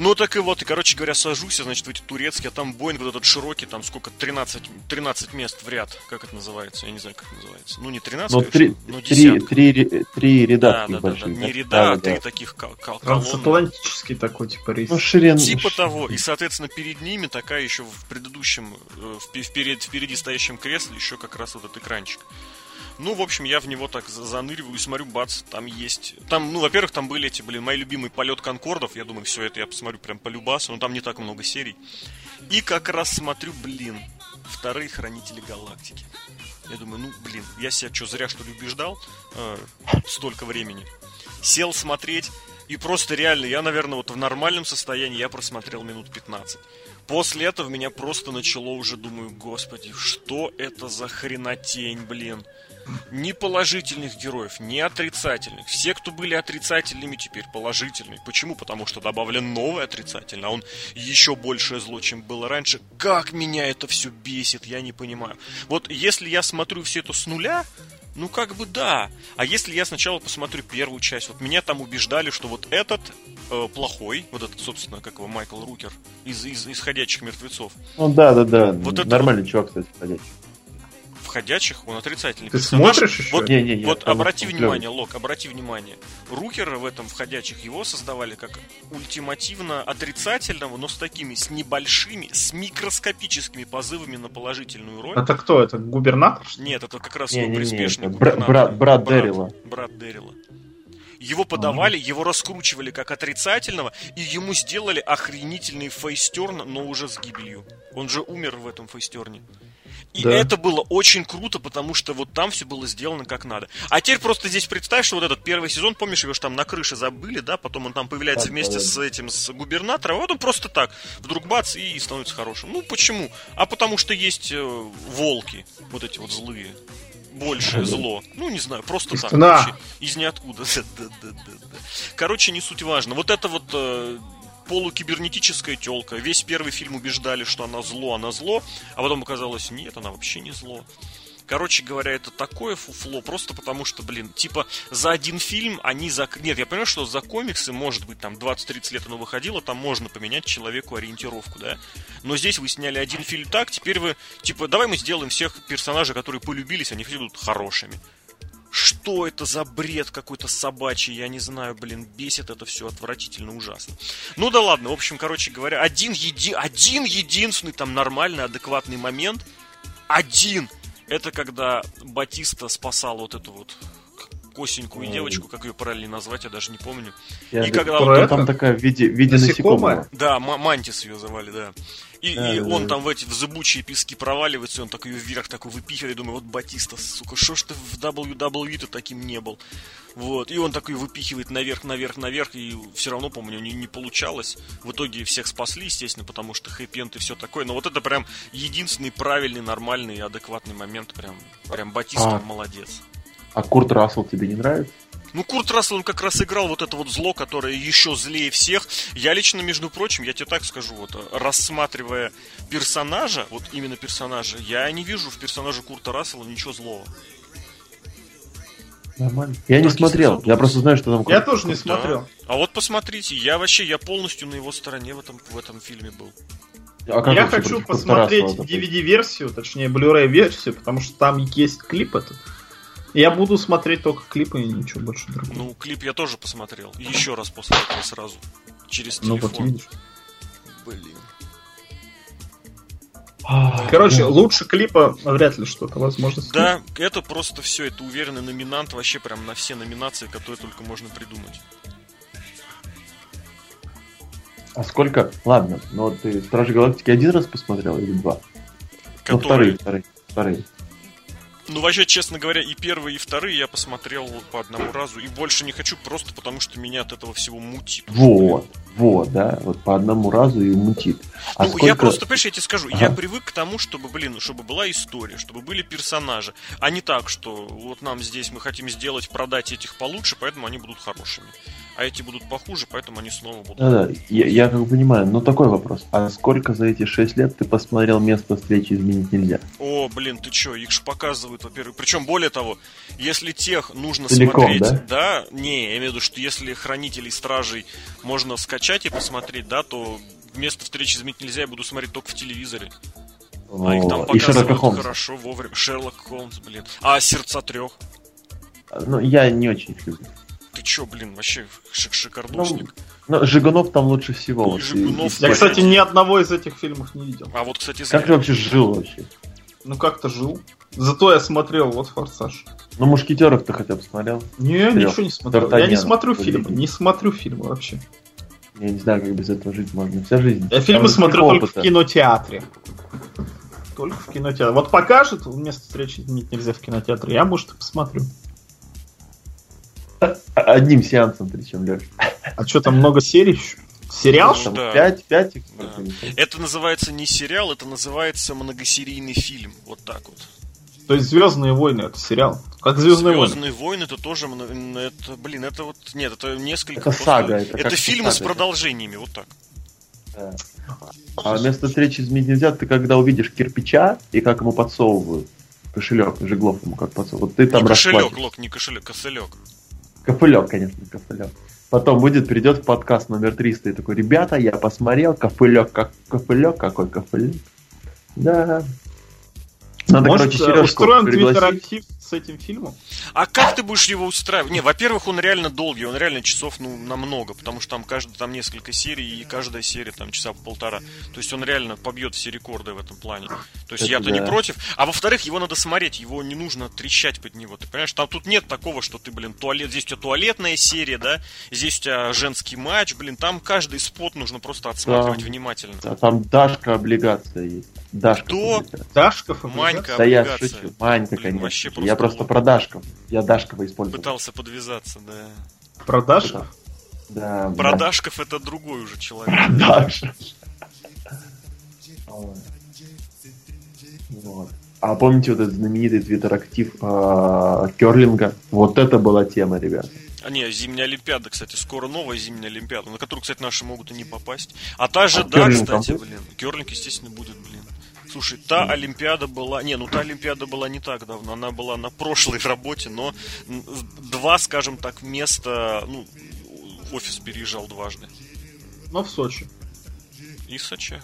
Ну, так и вот, и, короче говоря, сажусь, я, значит, в эти турецкие, а там Боинг вот этот широкий, там сколько, 13, 13 мест в ряд, как это называется, я не знаю, как это называется. Ну, не 13, Ну, три, конечно, но три, десятка. три, ре- три ряда Да, да, да, да, не да? ряда, Да, а да, три да. таких кол- кол- колонны. Трансатлантический такой, типа, рейс. Ну, ширин... Типа того. И, соответственно, перед ними такая еще в предыдущем, э, впе- вперед, впереди стоящем кресле еще как раз вот этот экранчик. Ну, в общем, я в него так за- заныриваю и смотрю, бац, там есть... Там, ну, во-первых, там были эти, блин, мои любимые полет Конкордов. Я думаю, все это я посмотрю прям по любасу, но там не так много серий. И как раз смотрю, блин, вторые Хранители Галактики. Я думаю, ну, блин, я себя что, зря что ли убеждал э, столько времени. Сел смотреть, и просто реально, я, наверное, вот в нормальном состоянии я просмотрел минут 15. После этого меня просто начало уже, думаю, господи, что это за хренотень, блин. Ни положительных героев, ни отрицательных. Все, кто были отрицательными, теперь положительные. Почему? Потому что добавлен новый отрицательный, а он еще большее зло, чем было раньше. Как меня это все бесит, я не понимаю. Вот если я смотрю все это с нуля, ну, как бы да. А если я сначала посмотрю первую часть, вот меня там убеждали, что вот этот э, плохой, вот этот, собственно, как его Майкл Рукер из, из исходящих мертвецов. Ну да, да, да. Вот это Нормальный чувак, кстати, ходячий. Входящих он отрицательный Ты персонаж. смотришь еще? Вот, Не, не, не, вот обрати он внимание, Лок, обрати внимание. Рукера в этом входящих его создавали как ультимативно отрицательного, но с такими, с небольшими, с микроскопическими позывами на положительную роль. Это кто? Это губернатор? Нет, это как раз Не, его не, не, приспешник. это бра- брат- брат Дэрила. Брат Дэрила. Его подавали, его раскручивали как отрицательного, и ему сделали охренительный фейстерн, но уже с гибелью. Он же умер в этом фейстерне. И Да. это было очень круто, потому что вот там все было сделано как надо. А теперь просто здесь представь, что вот этот первый сезон, помнишь, его же там на крыше забыли, да, потом он там появляется Да, вместе да. с этим, с губернатором, а вот он просто так, вдруг бац, и становится хорошим. Ну, почему? А потому что есть э, волки, вот эти вот злые. Большее зло. Ну, не знаю, просто так. Вообще. Из ниоткуда. Короче, не суть важно. Вот это вот э, полукибернетическая телка. Весь первый фильм убеждали, что она зло, она зло, а потом оказалось, нет, она вообще не зло. Короче говоря, это такое фуфло, просто потому что, блин, типа, за один фильм они за... Нет, я понимаю, что за комиксы, может быть, там 20-30 лет оно выходило, там можно поменять человеку ориентировку, да? Но здесь вы сняли один фильм так, теперь вы, типа, давай мы сделаем всех персонажей, которые полюбились, они все будут хорошими. Что это за бред какой-то собачий, я не знаю, блин, бесит это все отвратительно ужасно. Ну да ладно, в общем, короче говоря, один, еди... один единственный там нормальный, адекватный момент, один, это когда Батиста спасал вот эту вот косенькую Ой. девочку, как ее правильно назвать, я даже не помню. Я И когда вот- это? там такая в виде, в виде Насекомое? насекомого. да, Мантис ее звали, да. И, Да, и да, он да. там в эти в зыбучие пески проваливается, и он так ее вверх такой выпихивает, думаю, вот Батиста, сука, что ж ты в WWE-то таким не был? Вот, и он такой выпихивает наверх, наверх, наверх, и все равно, помню, не, не получалось. В итоге всех спасли, естественно, потому что хэппи и все такое. Но вот это прям единственный правильный, нормальный, адекватный момент. Прям, прям Батиста А. молодец. А Курт Рассел тебе не нравится? Ну, Курт Рассел, он как раз играл вот это вот зло, которое еще злее всех. Я лично, между прочим, я тебе так скажу, вот, рассматривая персонажа, вот именно персонажа, я не вижу в персонаже Курта Рассела ничего злого. Нормально. Я не Как смотрел. Я просто знаю, что там... Я Курт- тоже не Да. смотрел. А вот посмотрите, я вообще, я полностью на его стороне в этом, в этом фильме был. А как Я хочу посмотреть? DVD-версию, точнее, Blu-ray версию, потому что там есть клип этот. Я буду смотреть только клипы и ничего больше другого. Ну, клип я тоже посмотрел. Еще раз после этого сразу. Через Ну, телефон. вот видишь. Блин. Короче, лучше клипа вряд ли что-то возможно. Да, это просто все, это уверенный номинант вообще прям на все номинации, которые только можно придумать. А сколько? Ладно, но ты Стражи Галактики один раз посмотрел или два? Ну, Которые вторые, вторые, вторые. Ну, вообще, честно говоря, и первые, и вторые я посмотрел по одному разу. И больше не хочу, просто потому что меня от этого всего мутит. Вот, вот, да, вот по одному разу и мутит. А ну, сколько... я просто, понимаешь, я тебе скажу, я Ага. привык к тому, чтобы, блин, чтобы была история, чтобы были персонажи, а не так, что вот нам здесь мы хотим сделать, продать этих получше, поэтому они будут хорошими. А эти будут похуже, поэтому они снова будут. Да-да, я, я как бы понимаю, но такой вопрос. А сколько за эти шесть лет ты посмотрел место встречи изменить нельзя? О, блин, ты чё, их же показывают, во-первых. Причем, более того, если тех нужно Целиком, смотреть, да? не, я имею в виду, что если хранителей стражей можно скачать и посмотреть, да, то вместо встречи изменить нельзя, я буду смотреть только в телевизоре. А их там показывают хорошо, вовремя. Шерлок Холмс, блин. А сердца трех? Ну, я не очень люблю. Ты чё, блин, вообще шик шикардушник. Но Жигунов там лучше всего. И вот, Жигунов, Я, кстати, ни одного из этих фильмов не видел. А вот, кстати, зря. Как ты вообще жил вообще? Ну как-то жил. Зато я смотрел вот Форсаж. Ну, Мушкетеров ты хотя бы смотрел? Не, Трёх. ничего не смотрел. Я не смотрю фильмы, не смотрю фильмы вообще. Я не знаю, как без этого жить можно. Вся жизнь. Я фильмы Там смотрю только опыта. в кинотеатре. Только в кинотеатре. Вот покажет, вместо встречи изменить нельзя в кинотеатре, я, может, и посмотрю. Одним сеансом причем, Леш. А что там много серий еще? Сериал? Ну, что ли? да. 5, 5 Да. Это называется не сериал, это называется многосерийный фильм. Вот так вот. То есть Звездные войны это сериал. Как Звездные войны. Звездные войны это тоже это, блин, это вот нет, это несколько. Это сага, это Это фильмы с сага. продолжениями, вот так. А вместо встречи изменить нельзя, ты когда увидишь кирпича и как ему подсовывают кошелек, Жеглов ему как подсовывают. Вот ты там не кошелек. Лок, не кошелек, кошелек. Копылек, конечно, копылек. Потом будет, придет в подкаст номер 300 и такой, ребята, я посмотрел, копылек, как копылек, какой копылек. Да. Надо, Может, короче, э, Сережку устроим с этим фильмом? А как ты будешь его устраивать? Не, во-первых, он реально долгий, он реально часов, ну, намного, потому что там каждый, там несколько серий, и каждая серия там часа по полтора. То есть он реально побьет все рекорды в этом плане. То есть я-то не да. против. А во-вторых, его надо смотреть, его не нужно трещать под него. Ты понимаешь, там тут нет такого, что ты, блин, туалет, здесь у тебя туалетная серия, да, здесь у тебя женский матч, блин, там каждый спот нужно просто отсматривать Там- внимательно. А там Дашка облигация есть. Дашка. Кто? Дашков? Манька Да я шучу. Манька, Блин, конечно. просто я просто про Дашков. Я Дашкова использовал. Пытался подвязаться, да. Про Дашков? Да, да. Продашков это другой уже человек. Даша. Ой. Вот. А помните вот этот знаменитый твиттер-актив а, Керлинга? Вот это была тема, ребят. А не, зимняя Олимпиада, кстати, скоро новая зимняя Олимпиада, на которую, кстати, наши могут и не попасть. А та же, А да, кстати, блин. Керлинг, естественно, будет, блин. Слушай, та Олимпиада была... Не, ну та Олимпиада была не так давно. Она была на прошлой работе, но два, скажем так, места... Ну, офис переезжал дважды. Ну, в Сочи. И в Сочи.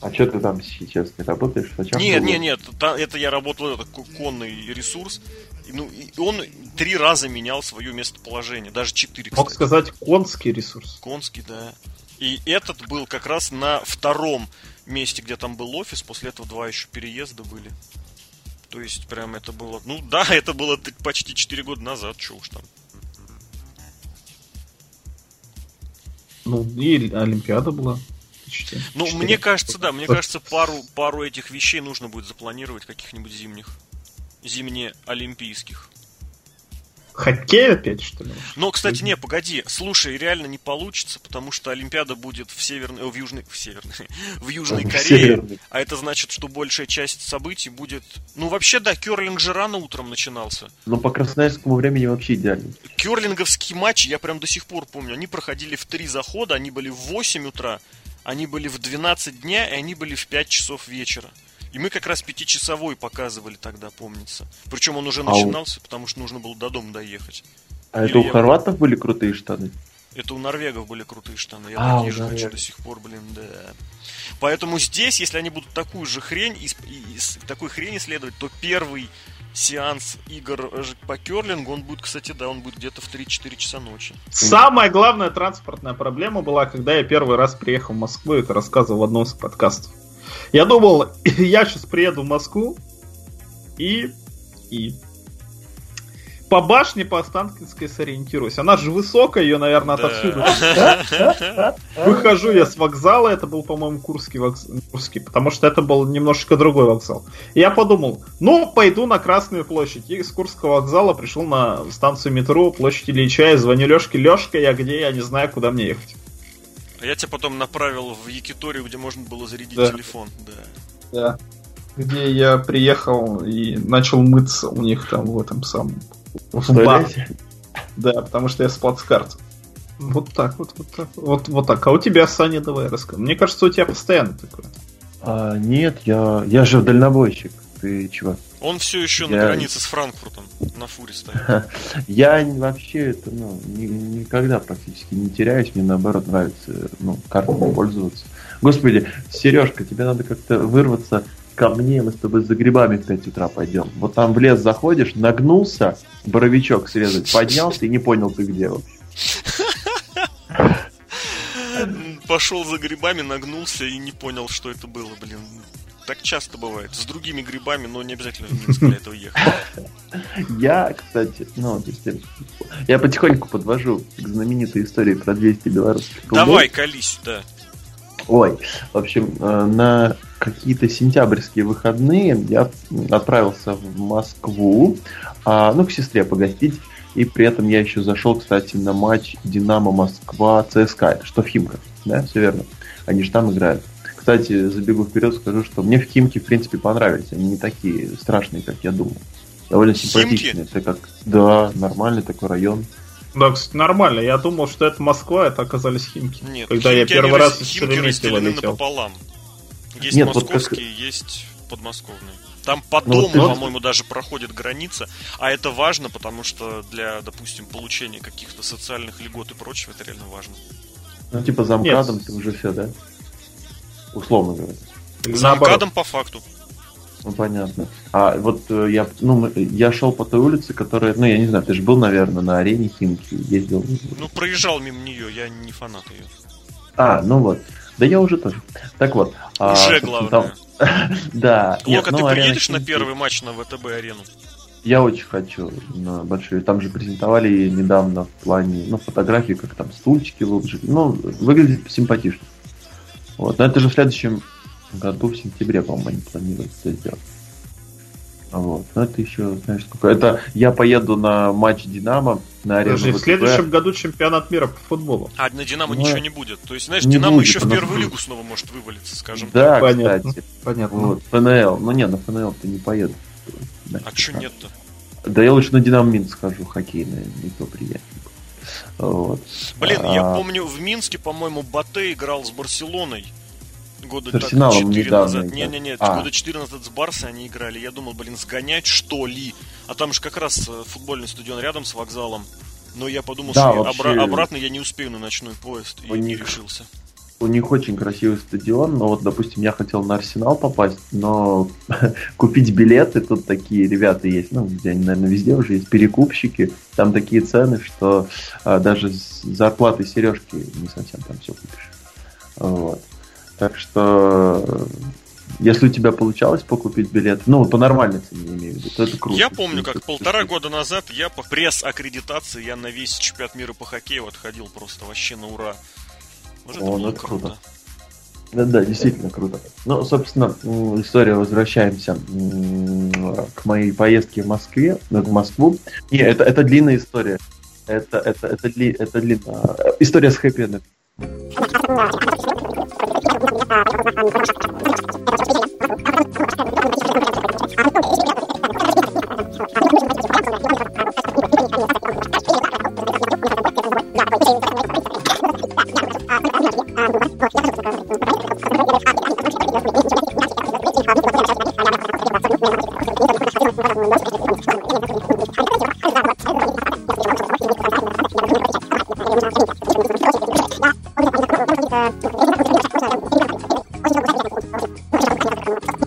А что ты там сейчас не работаешь? Зачем Нет, нет, нет, та- это я работал, это ко- конный ресурс. И, Ну, и он три раза менял свое местоположение, даже четыре, Мог сказать конский ресурс. Конский, да. И этот был как раз на втором месте, где там был офис. После этого два еще переезда были. То есть, прям это было... Ну да, это было почти 4 года назад, что уж там. Ну, и Олимпиада была. Почти. Ну, Четыре. мне кажется, да, мне кажется, пару, пару этих вещей нужно будет запланировать, каких-нибудь зимних. Зимне-олимпийских. Хоккей опять, что ли? Но, кстати, не, погоди, слушай, реально не получится, потому что Олимпиада будет в северной, о, в южной, в северной, в Южной В Корее, Северной. а это значит, что большая часть событий будет, ну вообще да, керлинг же рано утром начинался. Ну, по красноярскому времени вообще идеально. Керлинговские матчи, я прям до сих пор помню, они проходили в три захода, они были в 8 утра, они были в 12 дня, и они были в 5 часов вечера. И мы как раз пятичасовой показывали тогда, помнится. Причем он уже Ау. начинался, потому что нужно было до дома доехать. А Или это у я- хорватов были крутые штаны? Это у норвегов были крутые штаны. Я А, такие же хочу до сих пор, блин, да. Поэтому здесь, если они будут такую же хрень, и- из такой хрень исследовать, то первый сеанс игр по керлингу, он будет, кстати, да, он будет где-то в 3-4 часа ночи. Самая главная транспортная проблема была, когда я первый раз приехал в Москву, это рассказывал в одном из подкастов. Я думал, я сейчас приеду в Москву и... и... По башне по Останкинской сориентируюсь. Она же высокая, ее, наверное, отовсюду. Выхожу я с вокзала, это был, по-моему, Курский вокзал, Курский, потому что это был немножечко другой вокзал. И я подумал, ну, пойду на Красную площадь. И с Курского вокзала пришел на станцию метро, площадь Ильича, и звоню Лешке, Лешка, я где, я не знаю, куда мне ехать. А я тебя потом направил в Якиторию, где можно было зарядить Да. телефон. Да. Да. Где я приехал и начал мыться у них там в этом самом... В В бар. туалете? Да, потому что я с плацкарт. Вот так вот, вот так. Вот, вот так. А у тебя, Саня, давай расскажи. Мне кажется, у тебя постоянно такое. А, нет, я, я же дальнобойщик. Ты чего? Он все еще на Я- границе с Франкфуртом на фуре стоит. Я вообще это, ну, ни- никогда практически не теряюсь, мне наоборот нравится, ну, картами пользоваться. Господи, Сережка, тебе надо как-то вырваться ко мне, мы с тобой за грибами в 5 утра пойдем. Вот там в лес заходишь, нагнулся, боровичок срезать, поднялся и не понял ты где вообще. Пошел за грибами, нагнулся и не понял, что это было, блин. Так часто бывает. С другими грибами, но не обязательно в Минск для этого ехать. Я, кстати, ну, то есть я, потихоньку подвожу к знаменитой истории про 200 белорусских рублей. Давай, колись, да. Ой, в общем, э, на какие-то сентябрьские выходные я отправился в Москву, а, ну, к сестре погостить. И при этом я еще зашел, кстати, на матч Динамо Москва ЦСКА, что в Химках, да, все верно. Они же там играют. Кстати, забегу вперед, скажу, что мне в Химки, в принципе, понравились. Они не такие страшные, как я думал. Довольно Химки? симпатичные. Это как, да, нормальный такой район. Да, кстати, нормально. Я думал, что это Москва, это оказались Химки. Нет, Когда я Химки, первый они раз из Химки Шереметьево летел. напополам. Есть Нет, вот как- московские, есть подмосковные. Там по Ну, вот дому, вот- по-моему, даже проходит граница. А это важно, потому что для, допустим, получения каких-то социальных льгот и прочего, это реально важно. Ну, типа за МКАДом Нет. ты уже все, да? Условно говоря. За наоборот. МКАДом по факту. Ну, понятно. А вот э, я, ну, мы- я шел по той улице, которая, ну, я не знаю, ты же был, наверное, на арене Химки, ездил. Ну, проезжал мимо нее, я не фанат ее. А, ну вот. Да я уже тоже. Так вот. а, Уже собственно, главное. там- Да. Лока, ну, ты приедешь на Химки- первый матч на ВТБ-арену? Я очень хочу на большой. Там же презентовали недавно в плане, ну, фотографии, как там стульчики выложили. Ну, выглядит симпатично. Вот. Но это же в следующем году, в сентябре, по-моему, они планируют это сделать. Вот. Но это еще, знаешь, сколько. Это я поеду на матч Динамо на арену Подожди, в следующем году чемпионат мира по футболу. А на Динамо Ну, ничего не будет. То есть, знаешь, не Динамо будет, еще в первую лигу снова может вывалиться, скажем. Да, Понятно. кстати. Понятно. Вот, ФНЛ. Ну не, на ФНЛ ты не поеду. А что нет-то? Да я лучше на Динамо Минск схожу, хоккейное, не то приятно. Вот. Блин, я А, помню, в Минске, по-моему, Батэ играл с Барселоной. Года С Арсеналом так 4 недавно назад. Не-не-не, А. года 4 назад с Барсой они играли. Я думал, блин, сгонять что ли? А там же как раз э, футбольный стадион рядом с вокзалом. Но я подумал, Да, что вообще- обра- обратно я не успею на ночной поезд. И У не них- решился. У них очень красивый стадион, но вот, допустим, я хотел на Арсенал попасть, но купить билеты, тут такие ребята есть, ну, где они, наверное, везде уже есть, перекупщики, там такие цены, что а, даже с зарплатой сережки не совсем там все купишь. Вот. Так что, если у тебя получалось покупить билет, ну, по нормальной цене, я имею в виду, то это круто. Я помню, как полтора года назад я по пресс-аккредитации, я на весь чемпионат мира по хоккею отходил просто вообще на ура. Вот это О, ну было это круто. круто. Да, да, действительно круто. Ну, собственно, история, возвращаемся к моей поездке в Москве, ну, в Москву. Не, это, это длинная история. Это, это, это, дли- это длинная. История с хэппи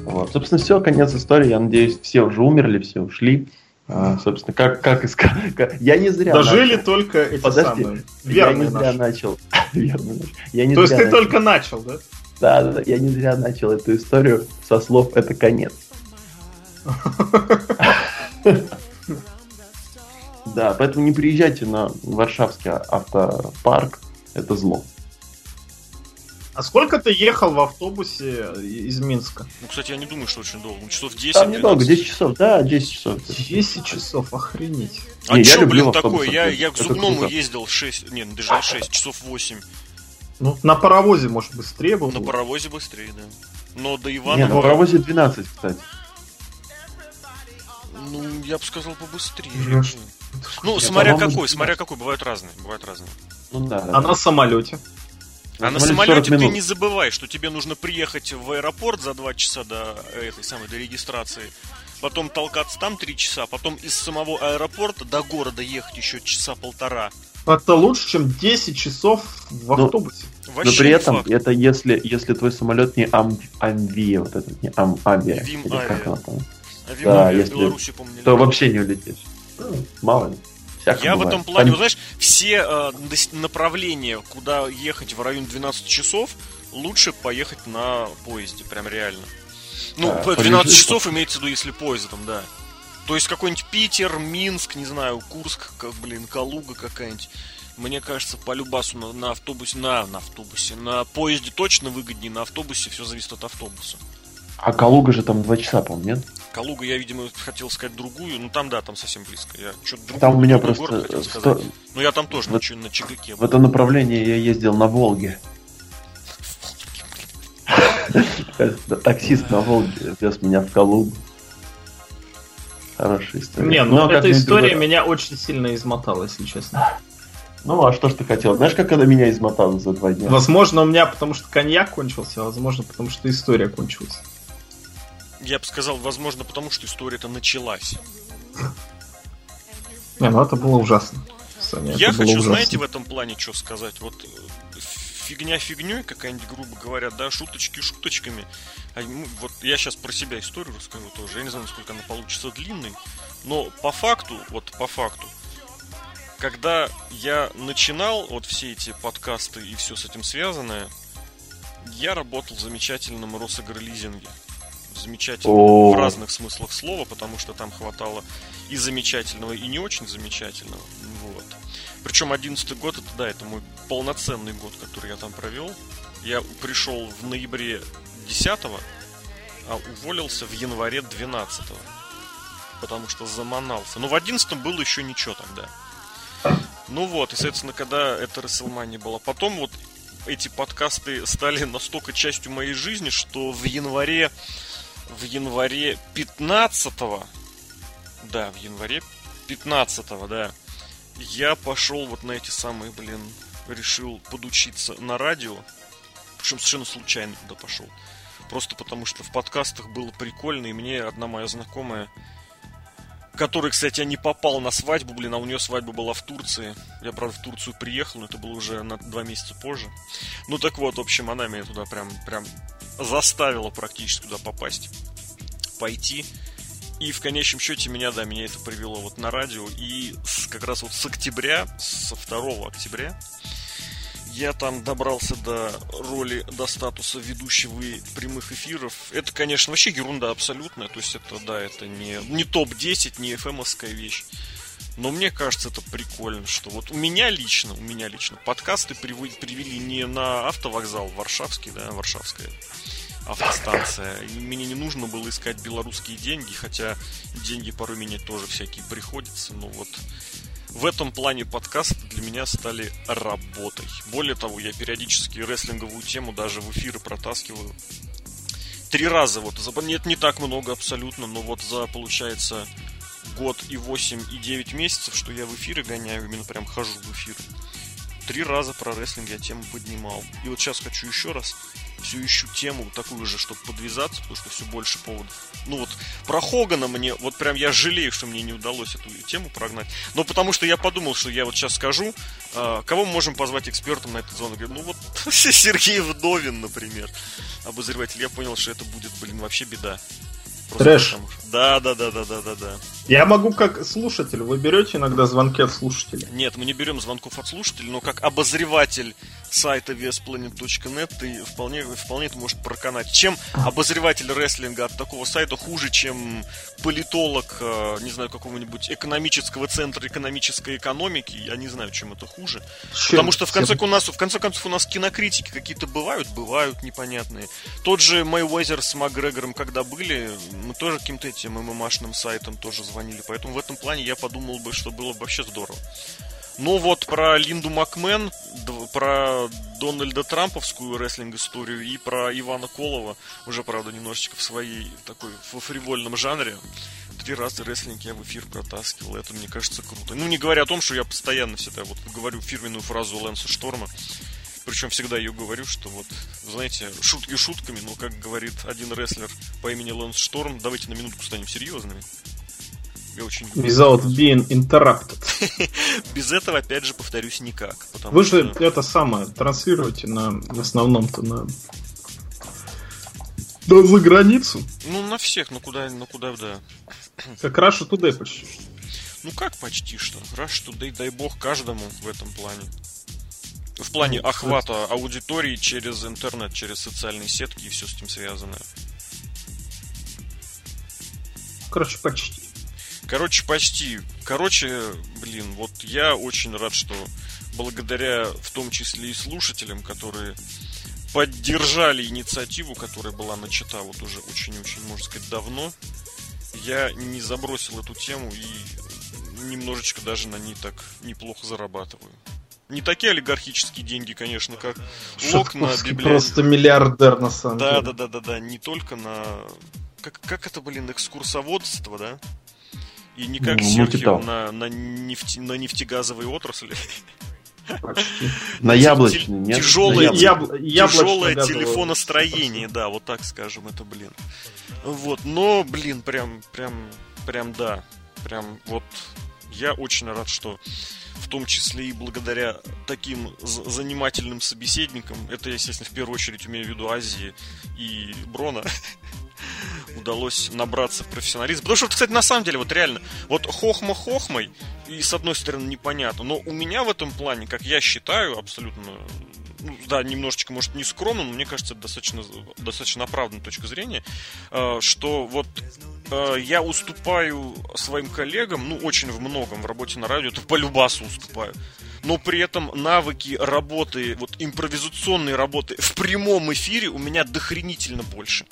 Вот. Собственно, все, конец истории. Я надеюсь, все уже умерли, все ушли. А, собственно, как, как, иска- как- Я не зря Дожили начал. только эти Подожди, самые. Я Верные не зря наши. начал. Верно. Я не То есть зря ты начал. только начал, да? Да, да, да, я не зря начал эту историю со слов «это конец». Да, поэтому не приезжайте на Варшавский автопарк, это зло. А сколько ты ехал в автобусе из Минска? Ну, кстати, я не думаю, что очень долго. Ну, часов 10 Там недолго, 12. 10 часов, да, 10 часов. 10 часов, охренеть. А Не, я чё, люблю блин, автобусы, такое? Я, я к зубному ездил 6, не, ну, даже не 6, часов 8. Ну, на паровозе, может, быстрее было. На бы. паровозе быстрее, да. Но до Не, Иванова, на паровозе 12, кстати. ну, я бы сказал, побыстрее. Ну, Ну, Нет, смотря какой, 12. смотря какой, бывают разные, бывают разные. Ну да, да. А на самолете? А на Самолет 40 самолете ты минут. не забывай, что тебе нужно приехать в аэропорт за 2 часа до этой самой до регистрации, потом толкаться там 3 часа, потом из самого аэропорта до города ехать еще часа полтора. Это лучше, чем 10 часов в Ну, автобусе. Вообще Но при этом факт. это если, если твой самолет не ам, Амвия, вот этот, не Ам, Авиа, Вим или как Авиа. она там, Авиамобиль если- в Беларуси, помню, то вообще не улетишь. Ну, Мало ли. Всяко Я в бывает. этом плане, Там- вот знаешь, все э, направления, куда ехать в район 12 часов, лучше поехать на поезде, прям реально. Ну, А, по 12 полежишь, часов имеется в виду, если поездом, да. То есть какой-нибудь Питер, Минск, не знаю, Курск, как, блин, Калуга какая-нибудь. Мне кажется, по Любасу на, на автобусе, на, на автобусе, на поезде точно выгоднее, на автобусе все зависит от автобуса. А Калуга же там два часа, по-моему, нет? Калуга я, видимо, хотел сказать другую. Ну там, да, там совсем близко. Я что-то другую, Там у меня просто город хотел сто- сказать. Но я там тоже Вот- на, на ЧГК В это направление я ездил на Волге. Таксист на Волге вез меня в Калугу. Хорошая история. Не, ну, а эта история другой- меня очень сильно измотала, если честно. Ну, а что ж ты хотел? Знаешь, как она меня измотала за два дня? Возможно, у меня потому что коньяк кончился, а возможно, потому что история кончилась. Я бы сказал, возможно, потому что история-то началась. Не, ну это было ужасно. Саня, Я это хочу, ужасно. знаете, в этом плане что сказать? Вот э, фигня фигней какая-нибудь, грубо говоря, да, шуточки шуточками. А мы- вот я сейчас про себя историю расскажу тоже. Я не знаю, насколько она получится длинной. Но по факту, вот по факту, когда я начинал вот все эти подкасты и все с этим связанное, я работал в замечательном Росагролизинге. Замечательном О. в разных смыслах слова, потому что там хватало и замечательного, и не очень замечательного. Причем 11 год, это да, это мой полноценный год, который я там провел. Я пришел в ноябре 10 а уволился в январе 12 потому что заманался. Но в 11 было еще ничего тогда. Ну вот, и, соответственно, когда эта WrestleMania была. Потом вот эти подкасты стали настолько частью моей жизни, что в январе в январе 15 да, в январе 15 да, я пошел вот на эти самые, блин, решил подучиться на радио. Причем совершенно случайно туда пошел. Просто потому что в подкастах было прикольно, и мне одна моя знакомая, который, кстати, я не попал на свадьбу, блин, а у нее свадьба была в Турции. Я, правда, в Турцию приехал, но это было уже на два месяца позже. Ну так вот, в общем, она меня туда прям, прям заставила практически туда попасть, пойти. И в конечном счете меня, да, меня это привело вот на радио. И с- как раз вот с октября, со 2 октября, я там добрался до роли, до статуса ведущего прямых эфиров. Это, конечно, вообще ерунда абсолютная. То есть это, да, это не, не топ-10, не fm вещь. Но мне кажется, это прикольно, что вот у меня лично, у меня лично подкасты привели не на автовокзал Варшавский, да, Варшавская автостанция. И мне не нужно было искать белорусские деньги, хотя деньги порой менять тоже всякие приходится. Но вот в этом плане подкасты для меня стали работой. Более того, я периодически рестлинговую тему даже в эфиры протаскиваю. Три раза вот, за, нет, не так много абсолютно, но вот за, получается, год и 8 и 9 месяцев, что я в эфиры гоняю, именно прям хожу в эфир. Три раза про рестлинг я тему поднимал. И вот сейчас хочу еще раз все ищу тему такую же, чтобы подвязаться, потому что все больше поводов. Ну вот, про Хогана мне, вот прям я жалею, что мне не удалось эту тему прогнать. Но потому что я подумал, что я вот сейчас скажу, а, кого мы можем позвать экспертом на этот звонок. Говорю, ну вот Сергей Вдовин, например, обозреватель. Я понял, что это будет, блин, вообще беда. Просто Трэш. потому что- Да, да, да, да, да, да, да. Я могу как слушатель. Вы берете иногда звонки от слушателей? Нет, мы не берем звонков от слушателей, но как обозреватель сайта VSPlanet.net ты вполне, вполне это может проканать. Чем обозреватель рестлинга от такого сайта хуже, чем политолог, э, не знаю, какого-нибудь экономического центра экономической экономики, я не знаю, чем это хуже. Потому что в конце, у нас, в конце концов у нас кинокритики какие-то бывают, бывают непонятные. Тот же Мэйвезер с Макгрегором, когда были, мы тоже каким-то этим ММАшным сайтом тоже звонили. Поэтому в этом плане я подумал бы, что было бы вообще здорово. Ну вот про Линду Макмен, про Дональда Трамповскую рестлинг-историю и про Ивана Колова, уже, правда, немножечко в своей такой во фривольном жанре. Три раза рестлинг я в эфир протаскивал, это мне кажется круто. Ну, не говоря о том, что я постоянно всегда вот говорю фирменную фразу Лэнса Шторма, причем всегда ее говорю, что вот, знаете, шутки шутками, но, как говорит один рестлер по имени Лэнс Шторм, давайте на минутку станем серьезными. Очень Without being interrupted. Без этого, опять же, повторюсь, никак. Вы же что... это самое транслируете на в основном-то на да за границу. Ну, на всех, ну куда, ну куда, да. Как Russia Today почти. Ну как почти что. Раз что, дай, дай бог каждому в этом плане. В плане Ну, охвата аудитории через интернет, через социальные сетки и все с этим связанное. Короче, почти. Короче, почти. Короче, блин, вот я очень рад, что благодаря в том числе и слушателям, которые поддержали инициативу, которая была начата вот уже очень-очень, можно сказать, давно. Я не забросил эту тему и немножечко даже на ней так неплохо зарабатываю. Не такие олигархические деньги, конечно, как лок на библиотеке. просто миллиардер на самом Да, деле. да, да, да, да, не только на... Как, как это, блин, экскурсоводство, да? И не как Серхио на, на, нефти, на нефтегазовой отрасли. Почти. На яблочный, нет? тяжелое На Яб- Тяжелое телефоностроение, да, вот так скажем, это, блин. Вот, но, блин, прям, прям, прям, да. Прям вот я очень рад, что в том числе и благодаря таким занимательным собеседникам, это, естественно, в первую очередь имею в виду Азии и Брона, удалось набраться профессионализма. Потому что, кстати, на самом деле, вот реально, вот хохма хохмой, и с одной стороны непонятно, но у меня в этом плане, как я считаю, абсолютно, ну, да, немножечко, может, не скромно, но мне кажется, это достаточно, достаточно оправданная точка зрения, э, что вот я уступаю своим коллегам, ну, очень в многом в работе на радио, это по любасу уступаю. Но при этом навыки работы, вот импровизационной работы в прямом эфире у меня дохренительно больше.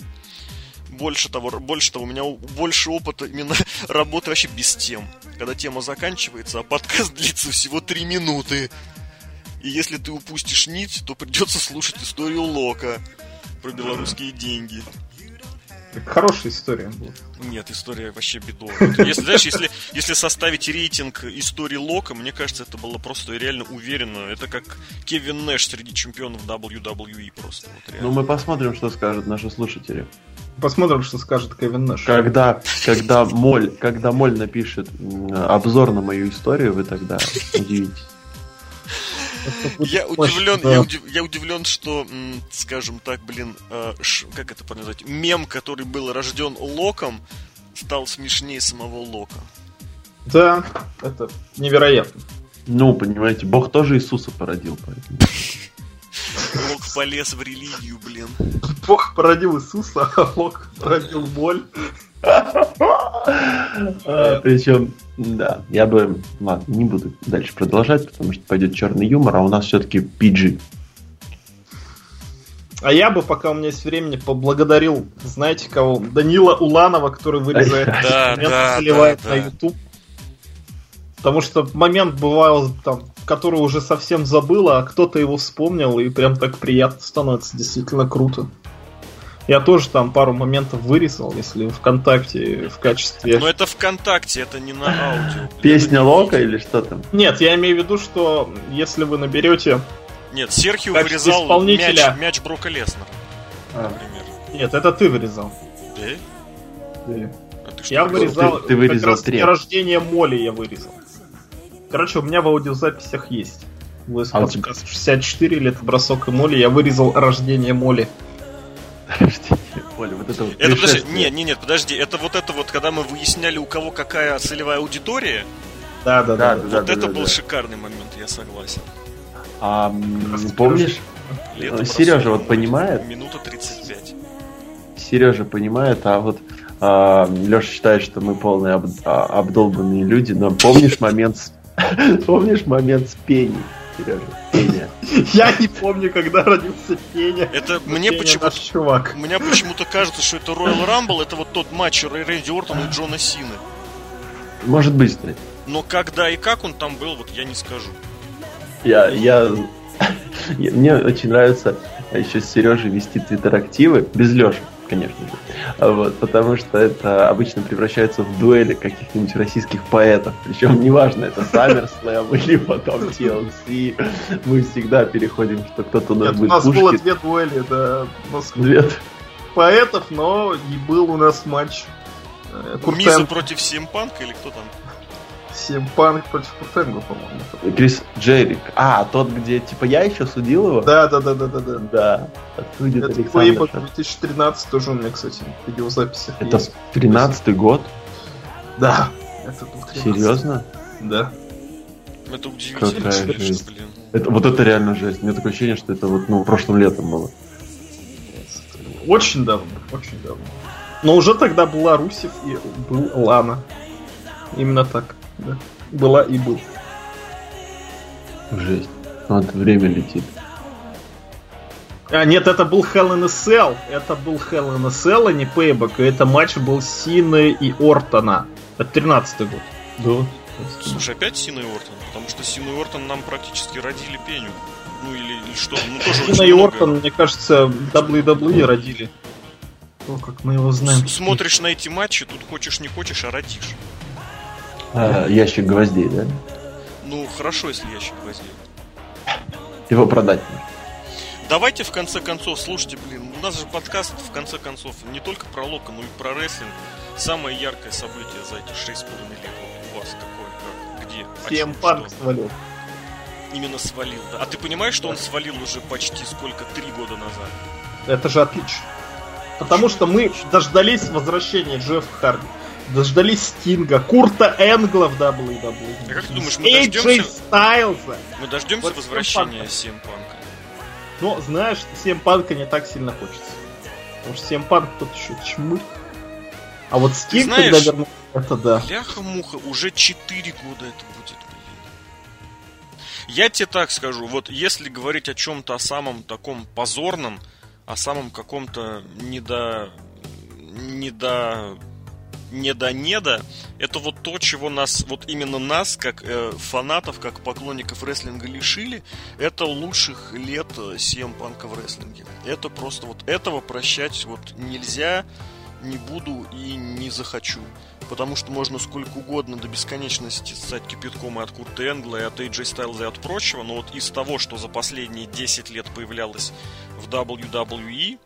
Больше того, больше того, у меня больше опыта именно работы вообще без тем. Когда тема заканчивается, а подкаст длится всего три минуты. И если ты упустишь нить, то придется слушать историю Лока про белорусские деньги. Так Хорошая история была. Нет, история вообще бедовая. Если, знаешь, если, если составить рейтинг истории Лока, мне кажется, это было просто реально уверенно. Это как Кевин Нэш среди чемпионов WWE просто. Вот реально. Ну, мы посмотрим, что скажут наши слушатели. Посмотрим, что скажет Кевин Нэш. Когда, когда Моль, когда Моль напишет обзор на мою историю, вы тогда удивитесь. Я удивлен, я, удив- я удивлен, что, скажем так, блин, э, ш- как это назвать, мем, который был рожден Локом, стал смешнее самого Лока. Да, это невероятно. Ну, понимаете, Бог тоже Иисуса породил, поэтому. Лок полез в религию, блин. Бог породил Иисуса, а Бог породил боль. Причем, да, я бы, ладно, не буду дальше продолжать, потому что пойдет черный юмор, а у нас все-таки PG. А я бы, пока у меня есть времени, поблагодарил, знаете кого? Данила Уланова, который вырезает Да, момент, да, заливает да, на да. YouTube. Потому что момент бывал там, который уже совсем забыл, а кто-то его вспомнил, и прям так приятно становится, действительно круто. Я тоже там пару моментов вырезал, если ВКонтакте в качестве... Но это ВКонтакте, это не на аудио. Песня Лока или что там? Нет, я имею в виду, что если вы наберете... Нет, Серхио вырезал исполнителя. мяч, мяч Брока Леснера, А. например. Нет, это ты вырезал. Да? А ты Я вырезал? вырезал... Ты- ты вырезал как раз рождения Моли я вырезал. Короче, у меня в аудиозаписях есть. ВС А у подкаст 64 лет бросок и Моли. Я вырезал рождение Моли. Оля, вот это вот Это, подожди, нет, нет, нет, подожди, это вот это вот, когда мы выясняли, у кого какая целевая аудитория, Да, да, Да, да. да, вот да, это да, был да. шикарный момент, я согласен. А, помнишь, Лето Сережа бросок, вот понимает? Минута 35. Сережа понимает, а вот Леша считает, что мы полные об- а, обдолбанные люди, но помнишь момент с... Помнишь момент с Пеней, Сережа? Я не помню, когда родился Пеня. Это мне Пеня почему наш чувак. у меня почему-то кажется, что это Royal Rumble, это вот тот матч Рэнди Ортона и Джона Сины. Может быть, кстати. Но когда и как он там был, вот я не скажу. Я, я, я- мне очень нравится еще с Сережей вести твиттерактивы, без Леши, конечно же. А Вот, потому что это обычно превращается в дуэли каких-нибудь российских поэтов. Причем неважно, это SummerSlam или потом TLC. Мы всегда переходим, что кто-то у нас Нет, у будет нас было две дуэли, да, у нас Две. поэтов, но и был у нас матч э, Миза Куртенго, против Симпанка или кто там? Симпанк против Куртенго, по-моему. Крис Джерик. А, тот, где типа я еще судил его? Да, да, да, да, да, да. Да. Отсудит Это Александр Плейбок Шар. 2013 тоже у меня, кстати, в видеозаписях Это есть. 13 год? Да. Это был 13. Серьезно? Да. Это удивительно, Какая жесть. блин. Это, вот это реально жесть. У меня такое ощущение, что это вот, ну, прошлым летом было. Очень давно, очень давно. Но уже тогда была Русев и был Лана. Именно так, да. Была и был. Жесть. Вот время летит. А, нет, это был Hell in a Cell. Это был Hell in a Cell, а не Payback. И это матч был Сины и Ортона. Это 13 год. Да. Слушай, опять Сина и Ортон? Потому что Сина и Ортон нам практически родили пеню. Ну или, или что? Ну тоже Сина и много. Ортон, мне кажется, WWE родили. То, как мы его знаем. С- Смотришь на эти матчи, тут хочешь не хочешь, а родишь. А, ящик гвоздей, да? Ну, хорошо, если ящик гвоздей. Его продать можно. Давайте в конце концов, слушайте, блин, у нас же подкаст в конце концов не только про Лока, но и про рестлинг. Самое яркое событие за эти шесть с половиной лет вот у вас какое, как, где, Всем панк что? свалил. Именно свалил, да. А ты понимаешь, что он свалил уже почти сколько, три года назад? Это же отлично. Потому что мы дождались возвращения Джеффа Харди. Дождались Стинга, Курта Энгла в WWE. А как ты думаешь, мы дождемся? Стайлза. Мы дождемся Вот возвращения CM Панка. Но знаешь, всем панка не так сильно хочется. Потому что всем панк тут еще чмырь. А вот Стинг, знаешь- когда вернулся, это да. Бляха-муха, уже 4 года это будет, блин. Я тебе так скажу, вот если говорить о чем-то о самом таком позорном, о самом каком-то недо... недо... недо-недо, это вот то, чего нас, вот именно нас, как э, фанатов, как поклонников рестлинга лишили, это лучших лет э, CM Панка в рестлинге. Это просто вот этого прощать вот нельзя, не буду и не захочу. Потому что можно сколько угодно до бесконечности стать кипятком и от Курта Энгла, и от AJ Styles, и от прочего, но вот из того, что за последние 10 лет появлялось в WWE,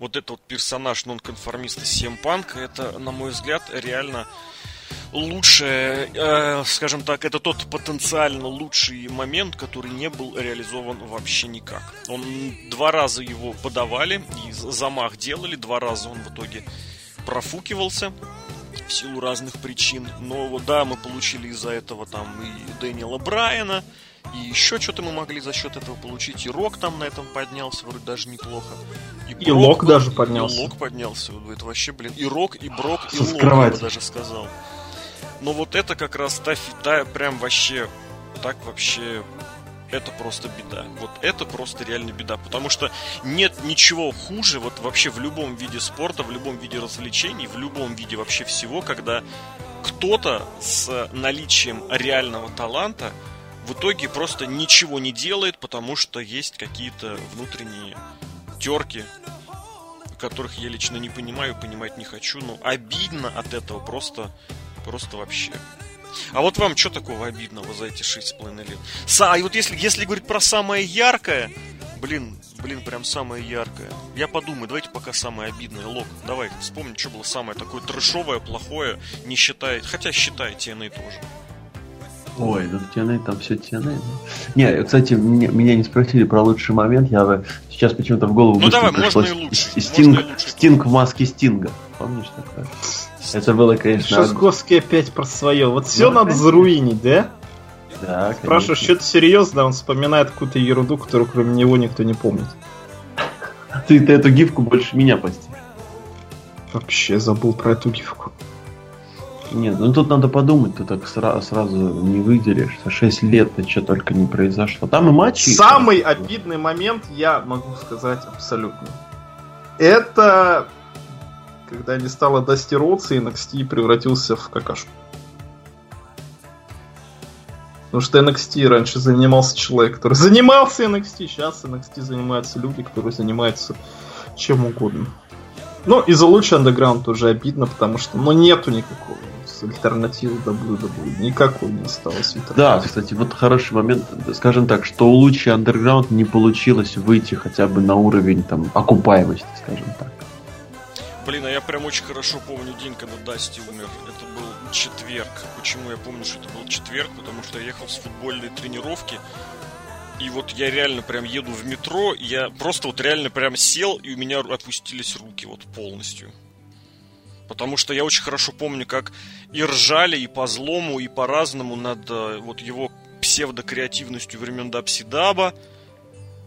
вот этот вот персонаж нонконформиста CM Панка, это, на мой взгляд, реально лучшее, э, скажем так, это тот потенциально лучший момент, который не был реализован вообще никак. Он два раза его подавали и замах делали, два раза он в итоге профукивался в силу разных причин. Но вот да, мы получили из-за этого там и Дэниела Брайана, и еще что-то мы могли за счет этого получить. И Рок там на этом поднялся, вроде даже неплохо. И Брок Лок был- даже поднялся. И Лок поднялся. Это вообще, блин, и Рок, и Брок, и Лок, я бы даже сказал. Но вот это как раз та, фи- та прям вообще, так вообще, это просто беда. Вот это просто реально беда. Потому что нет ничего хуже вот вообще в любом виде спорта, в любом виде развлечений, в любом виде вообще всего, когда кто-то с наличием реального таланта в итоге просто ничего не делает, потому что есть какие-то внутренние терки, которых я лично не понимаю, понимать не хочу, но обидно от этого просто, просто вообще. А вот вам что такого обидного за эти шесть с половиной лет? Са, и вот если, если говорить про самое яркое, блин, блин, прям самое яркое. Я подумаю, давайте пока самое обидное. Лок, давай, вспомни, что было самое такое трэшовое, плохое, не считая, хотя считай TNA тоже. Ой, ну TNA там все TNA. да. Не, кстати, меня, меня не спросили про лучший момент. Я бы сейчас почему-то в голову Ну быстро давай, можно и лучше, С- можно Стинг, и лучше. Стинг в маске Стинга. Помнишь такое? Это было, конечно... Шосковский опять про свое. Вот все Ну, надо конечно. заруинить, да? Да, Спрашиваешь, что-то серьезно, он вспоминает какую-то ерунду, которую кроме него никто не помнит. Ты, ты эту гифку больше меня постишь. Вообще забыл про эту гифку. Нет, ну тут надо подумать, ты так сра- сразу не выделишь. 6 лет то что только не произошло. Там и матчи. Самый обидный момент, я могу сказать абсолютно. Это когда не стало Дасти и NXT превратился в какашку. Потому что NXT раньше занимался человек, который занимался NXT, сейчас NXT занимаются люди, которые занимаются чем угодно. Ну, и за лучший андеграунд тоже обидно, потому что, ну, нету никакого с альтернативы WWE. Никакой не осталось. Да, кстати, вот хороший момент. Скажем так, что у Лучи Underground не получилось выйти хотя бы на уровень там окупаемости, скажем так. Блин, а я прям очень хорошо помню день, когда Дасти умер. Это был четверг. Почему я помню, что это был четверг? Потому что я ехал с футбольной тренировки. И вот я реально прям еду в метро, я просто вот реально прям сел, и у меня отпустились руки вот полностью. Потому что я очень хорошо помню, как и ржали, и по злому, и по-разному над э, вот его псевдокреативностью времен Дапсидаба.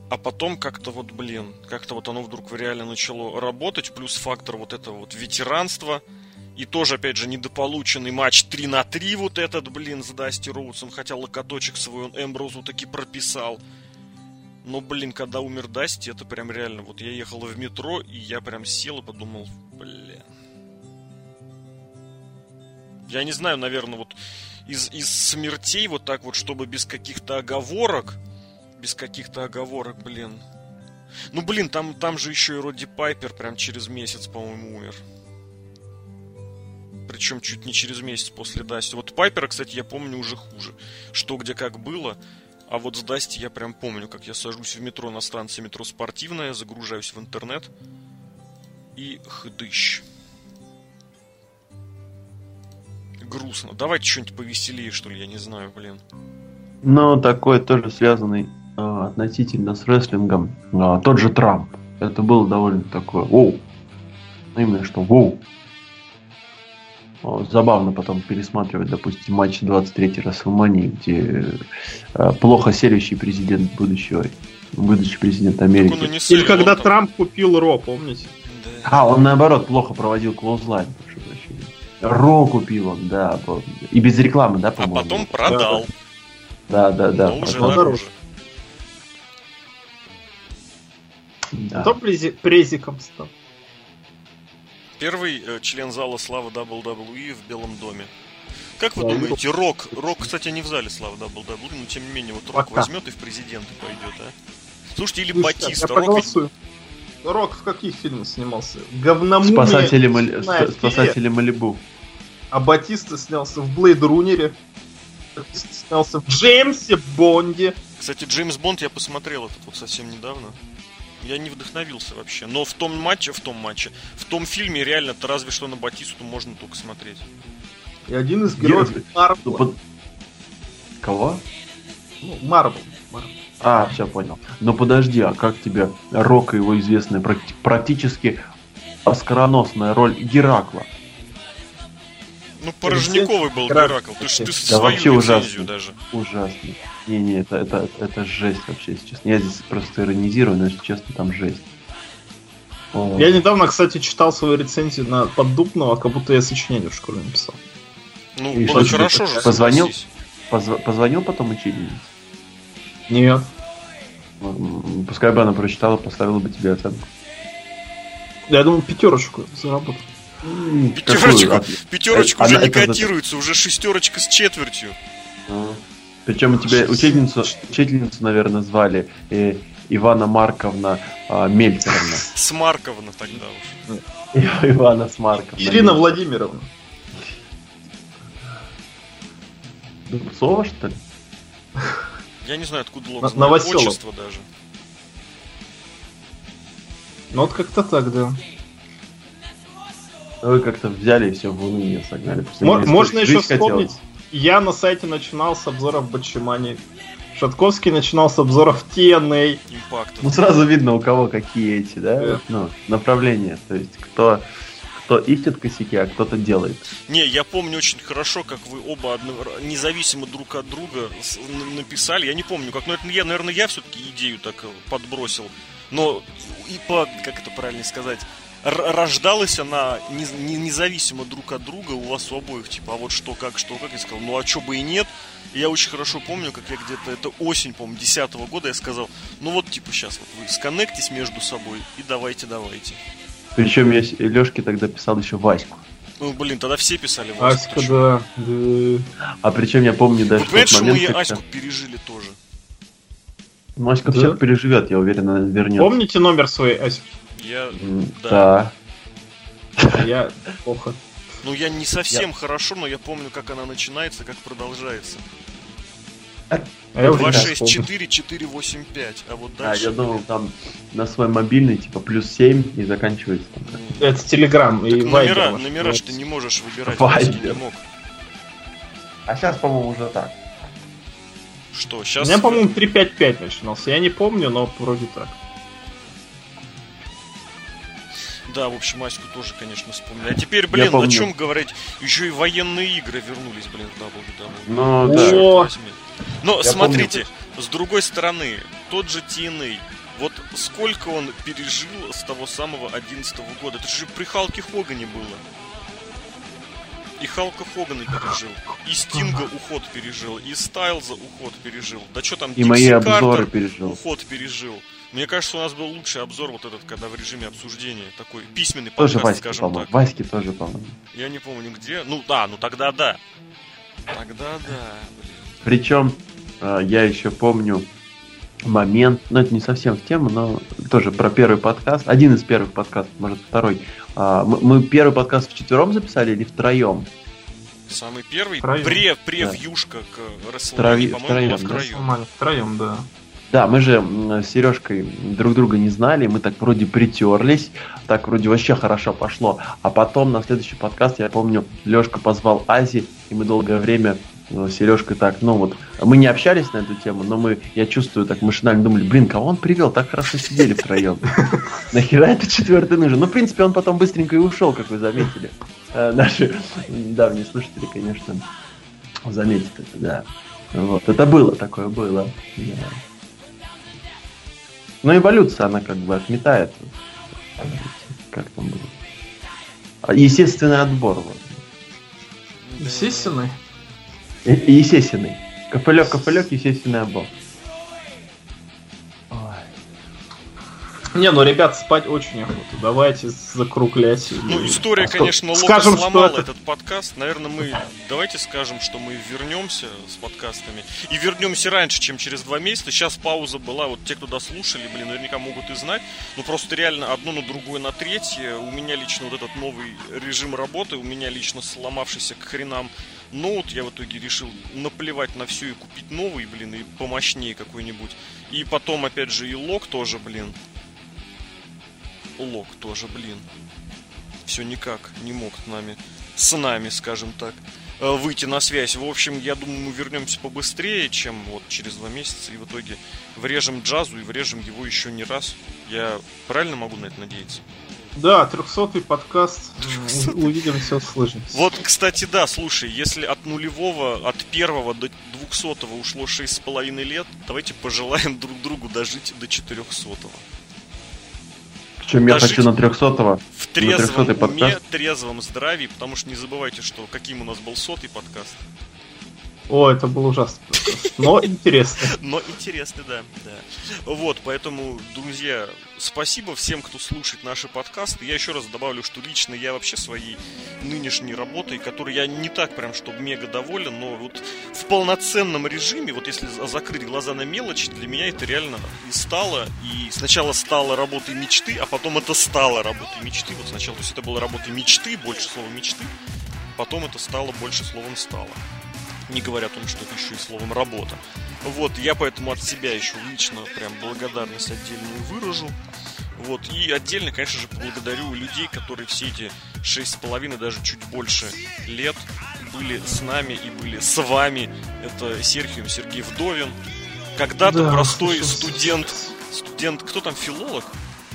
А потом как-то вот, блин, как-то вот оно вдруг реально начало работать, плюс фактор вот этого вот ветеранства. И тоже, опять же, недополученный матч 3 на 3 вот этот, блин, с Дасти Роудсом, хотя локоточек свой он Эмброузу таки прописал. Но, блин, когда умер Дасти, это прям реально. Вот я ехал в метро, и я прям сел и подумал, блин. Я не знаю, наверное, вот из, из смертей вот так вот, чтобы без каких-то оговорок, без каких-то оговорок, блин. Ну, блин, там, там же еще и Родди Пайпер прям через месяц, по-моему, умер. Причем чуть не через месяц после Дасти. Вот Пайпера, кстати, я помню уже хуже. Что, где, как было. А вот с Дасти я прям помню, как я сажусь в метро на станции метро Спортивная, загружаюсь в интернет и хдыщ. Грустно. Давайте что-нибудь повеселее, что ли, я не знаю, блин. Ну, такой тоже связанный а, относительно с рестлингом. А, тот же Трамп. Это было довольно такое, воу. Ну, именно что, воу. Забавно потом пересматривать, допустим, матч 23-й Расселмании, где э, плохо селющий президент будущего, будущий президент Америки. Или когда там- Трамп купил Ро, помните? Да. А, он наоборот плохо проводил клоузлайн. Ро купил он, да. И без рекламы, да, А по-моему? потом продал. Да, да, да. но уже продал. дороже. Да. Кто прези- презиком стал? Первый э, член зала славы WWE в Белом доме. Как вы Да, думаете, Рок? Рок, кстати, не в зале славы WWE, но тем не менее, вот Рок Пока. возьмет и в президенты пойдет, а? Слушайте, или Слушай, Батиста. Я Рок ведь-. Рок в каких фильмах снимался? Говномумия, Спасатели, Мали- Спасатели Малибу. А Батиста снялся в Блейд Рунере. Батиста снялся в Джеймсе Бонде. Кстати, Джеймс Бонд я посмотрел этот вот совсем недавно. Я не вдохновился вообще. Но в том матче, в том матче, в том фильме реально-то разве что на Батисту можно только смотреть. И один из героев Ну, Марвела. под- Кого? Ну, Марвел. Марвел. А, все понял. Но подожди, а как тебе Рок и его известная практи- практически оскароносная роль Геракла? Ну, Порожниковый был Геракл. Ты ты Да свою вообще ужасно. даже. Ужасно. Не-не, это, это, это жесть вообще, если честно. Я здесь просто иронизирую, но, если честно, там жесть. О, Я недавно, кстати, читал свою рецензию на Поддубного, как будто я сочинение в школе написал. Ну, И было что тебе, хорошо же, позвонил? позв- Позвонил потом учительнице? Нет. Пускай бы она прочитала, поставила бы тебе оценку. Я думал, пятерочку заработал. Пятерочку, Какую? пятерочку Э, уже она- не это за- котируется, уже шестерочка с четвертью. Причем у тебя учительницу, учительницу, наверное, звали э, Ивана Марковна а, Мельцеровна. Смарковна тогда уж. И- Ивана Смарковна. Ирина Мельцеровна. Владимировна. Дубцова, что ли? Я не знаю, откуда знает Новоселов. отчество даже. Ну вот как-то так, да. Вы как-то взяли и все в уныние согнали. Просто Мо- Можно еще хотелось. вспомнить, я на сайте начинал с обзоров Батчимани. Шатковский начинал с обзоров TNA. Импакт. Ну сразу видно, у кого какие эти, да, Да. ну, направления. То есть кто, кто ищет косяки, а кто-то делает. Не, я помню очень хорошо, как вы оба одно- независимо друг от друга с- н- написали. Я не помню, как, но это я, наверное, я все-таки идею так э, подбросил. Но и по, как это правильно сказать, рождалась она не- не- независимо друг от друга у вас у обоих, типа, а вот что, как, что, как, я сказал, ну а чё бы и нет. И я очень хорошо помню, как я где-то, это осень, по-моему, 10 года, я сказал, ну вот, типа, сейчас вот вы сконнектись между собой и давайте, давайте. Причем я Лёшке тогда писал еще Ваську. Ну, блин, тогда все писали вас. Аська, да. да. А причем я помню даже Вы тот понимаете, что мы момент, и когда... Аську пережили тоже? Ну, Аська Да? все переживет, я уверен, она вернется. Помните номер своей Аськи? Я, Да. Да. А Я плохо. ну, я не совсем хорошо, но я помню, как она начинается, как продолжается. А я уже не 264 485, а вот А, дальше... я думал, там на свой мобильный, типа, плюс 7 и заканчивается там. м, Это Телеграм и Так Вайбер. номера, ваш. номера ж ты не можешь выбирать, Вайбер. Не мог. А сейчас, по-моему, уже так. Что, У сейчас... меня, по-моему, 355 начинался. Я не помню, но вроде так. Да, в общем, Аську тоже, конечно, вспомнили. А теперь, блин, помню. о чем говорить? Еще и военные игры вернулись, блин, в WWE. Ну, да. Но Я смотрите, с другой стороны, тот же TNA, вот сколько он пережил с того самого 11 года. Это же при Халке Хогане было. И Халка Хогана пережил, и Стинга уход пережил, и Стайлза уход пережил. Да что там, И Дикси мои Картер обзоры пережил. уход пережил. Мне кажется, у нас был лучший обзор вот этот, когда в режиме обсуждения. Такой письменный Тоже подкаст, Ваське, скажем по-моему. так. Ваське тоже, по-моему. Я не помню где. Ну да, ну тогда да. Тогда да, блин. Причем э, я еще помню момент, ну это не совсем в тему, но тоже про первый подкаст. Один из первых подкастов, может второй. А, мы, первый подкаст вчетвером записали или втроем? Самый первый Втроем. пре, Да. превьюшка к Втроем- Расселмане, по-моему, втроем, да. втроем. Втроем, да. Да, мы же с Сережкой друг друга не знали, мы так вроде притерлись, так вроде вообще хорошо пошло. А потом на следующий подкаст, я помню, Лешка позвал Ази, и мы долгое время э, с Сережкой так, ну вот, мы не общались на эту тему, но мы, я чувствую, так машинально думали, блин, кого он привел, так хорошо сидели втроем. Нахера это четвертый нужен? Ну, в принципе, он потом быстренько и ушел, как вы заметили. Э, Наши давние слушатели, конечно, заметят это, да. Вот, это было, такое было. да. Но эволюция, она как бы отметает. Как там было? А, Естественный отбор. Вот. Естественный. Естественный. Копылек, копылек, естественный отбор. Не, ну, ребят, спать очень охота. Давайте закруглять. Ну, история, конечно, скажем, что сломала это- этот подкаст. Наверное, мы... Давайте скажем, что мы вернемся с подкастами. И вернемся раньше, чем через два месяца. Сейчас пауза была. Вот те, кто дослушали, блин, наверняка могут и знать. Ну, просто реально одно на другое на третье. У меня лично вот этот новый режим работы, у меня лично сломавшийся к хренам ноут. Я в итоге решил наплевать на все и купить новый, блин, и помощнее какой-нибудь. И потом, опять же, и лог тоже, блин. Лог тоже, блин все никак не мог с нами, с нами, скажем так, э, выйти на связь. В общем, я думаю, мы вернемся побыстрее, чем вот через два месяца, и в итоге врежем джазу и врежем его еще не раз. Я правильно могу на это надеяться? Да, трехсотый подкаст. 300-й. У- Увидимся, услышимся. Вот, кстати, да, слушай, если от нулевого, от первого до двухсотого ушло шесть с половиной лет, давайте пожелаем друг другу дожить до четырехсотого. Причем я хочу на 300 В трезвом 300-й уме, подкаст. трезвом здравии, потому что не забывайте, что каким у нас был сотый подкаст. О, это был ужасный подкаст. Но интересно. Но интересный, да, да. Вот, поэтому, друзья, спасибо всем, кто слушает наши подкасты. Я еще раз добавлю, что лично я вообще своей нынешней работой, которой я не так прям, чтобы мега доволен, но вот в полноценном режиме, вот если за- закрыть глаза на мелочи, для меня это реально и стало, и сначала стало работой мечты, а потом это стало работой мечты. Вот сначала, то есть это было работой мечты, больше слова мечты, потом это стало больше словом стало. Не говоря о том, что это еще и словом работа. Вот, я поэтому от себя еще лично прям благодарность отдельную выражу. Вот, и отдельно, конечно же, поблагодарю людей, которые все эти шесть с половиной, даже чуть больше лет были с нами и были с вами. Это Серхиум Сергей Вдовин. Когда-то Да, простой слушай, студент, студент, кто там, филолог?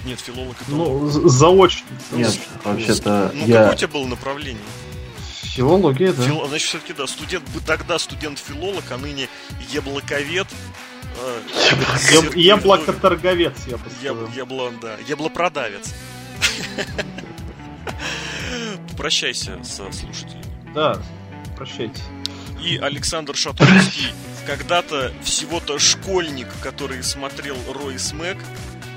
Нет, филолог это... Ну, заочно. Нет, вообще-то ну я... какое у тебя было направление? Филология, да. Фил- Значит, все-таки да, студент бы тогда студент-филолог, а ныне яблоковед. э, Я- Сергей Яблоко-торговец, я бы Яб- сказал. Ябло, да, яблопродавец. Прощайся со слушателями. Да, прощайте. И Александр Шатковский, когда-то всего-то школьник, который смотрел Рой Смэк,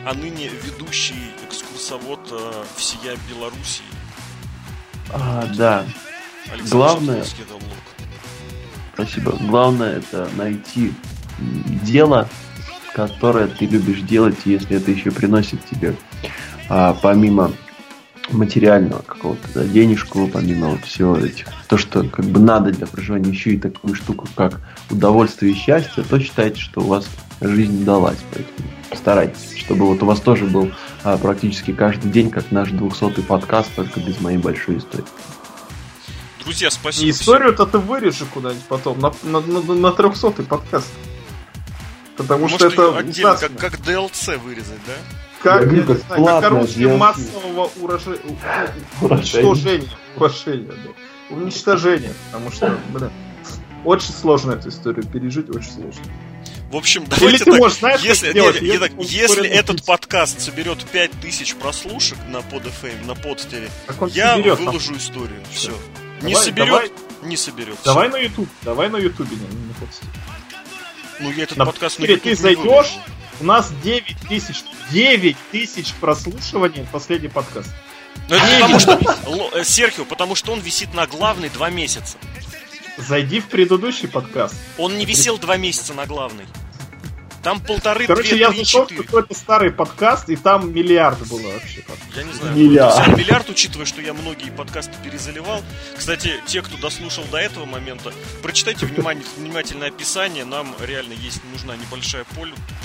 а ныне ведущий экскурсовод э, всея Белоруссии. А, да, Александр Главное- спасибо. Главное это найти дело, которое ты любишь делать, если это еще приносит тебе а, помимо материального какого-то да, денежку, помимо вот всего этих, то, что как бы надо для проживания, еще и такую штуку, как удовольствие и счастье, то считайте, что у вас жизнь удалась. Поэтому старайтесь, чтобы вот у вас тоже был а, практически каждый день, как наш 200-й подкаст, только без моей большой истории. Друзья, спасибо. И историю-то ты вырежешь куда-нибудь потом, на, на, на, на 300-й подкаст. Потому Может, что это отдельно, как, как DLC вырезать, да? Как, Я я не знаю, как платное оружие DLC. массового уроже- у- у- уничтожения. Урожения, да. Уничтожения. Потому что, блин, очень сложно эту историю пережить, очень сложно. В общем, Или давайте ты так. можешь, знаешь, если, как сделать? не, не, Её так, если этот написать. подкаст соберет 5000 прослушек на PodFM, на подстере, Как он я соберет, там, выложу историю. Все. Не Давай- соберет, давай- не соберет. Давай на YouTube, давай на YouTube. не- не пости. Ну, я этот На подкаст на YouTube ты зайдешь, у нас 9 тысяч, 9 тысяч прослушиваний последний подкаст. Ну, это потому что... Э, Серхио, потому что он висит на главной два месяца. Зайди в предыдущий подкаст. Он не висел два месяца на главной. Там полторы, Короче, две, я три, зашел четыре. какой-то старый подкаст, и там миллиард было вообще. Я не знаю. Миллиард. миллиард, учитывая, что я многие подкасты перезаливал. Кстати, те, кто дослушал до этого момента, прочитайте внимание- внимательное описание. Нам реально есть нужна небольшая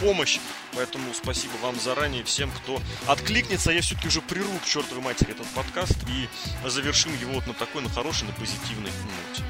помощь. Поэтому спасибо вам заранее всем, кто откликнется. Я все-таки уже приру к чертовой матери этот подкаст и завершим его вот на такой, на хорошей, на позитивной ноте.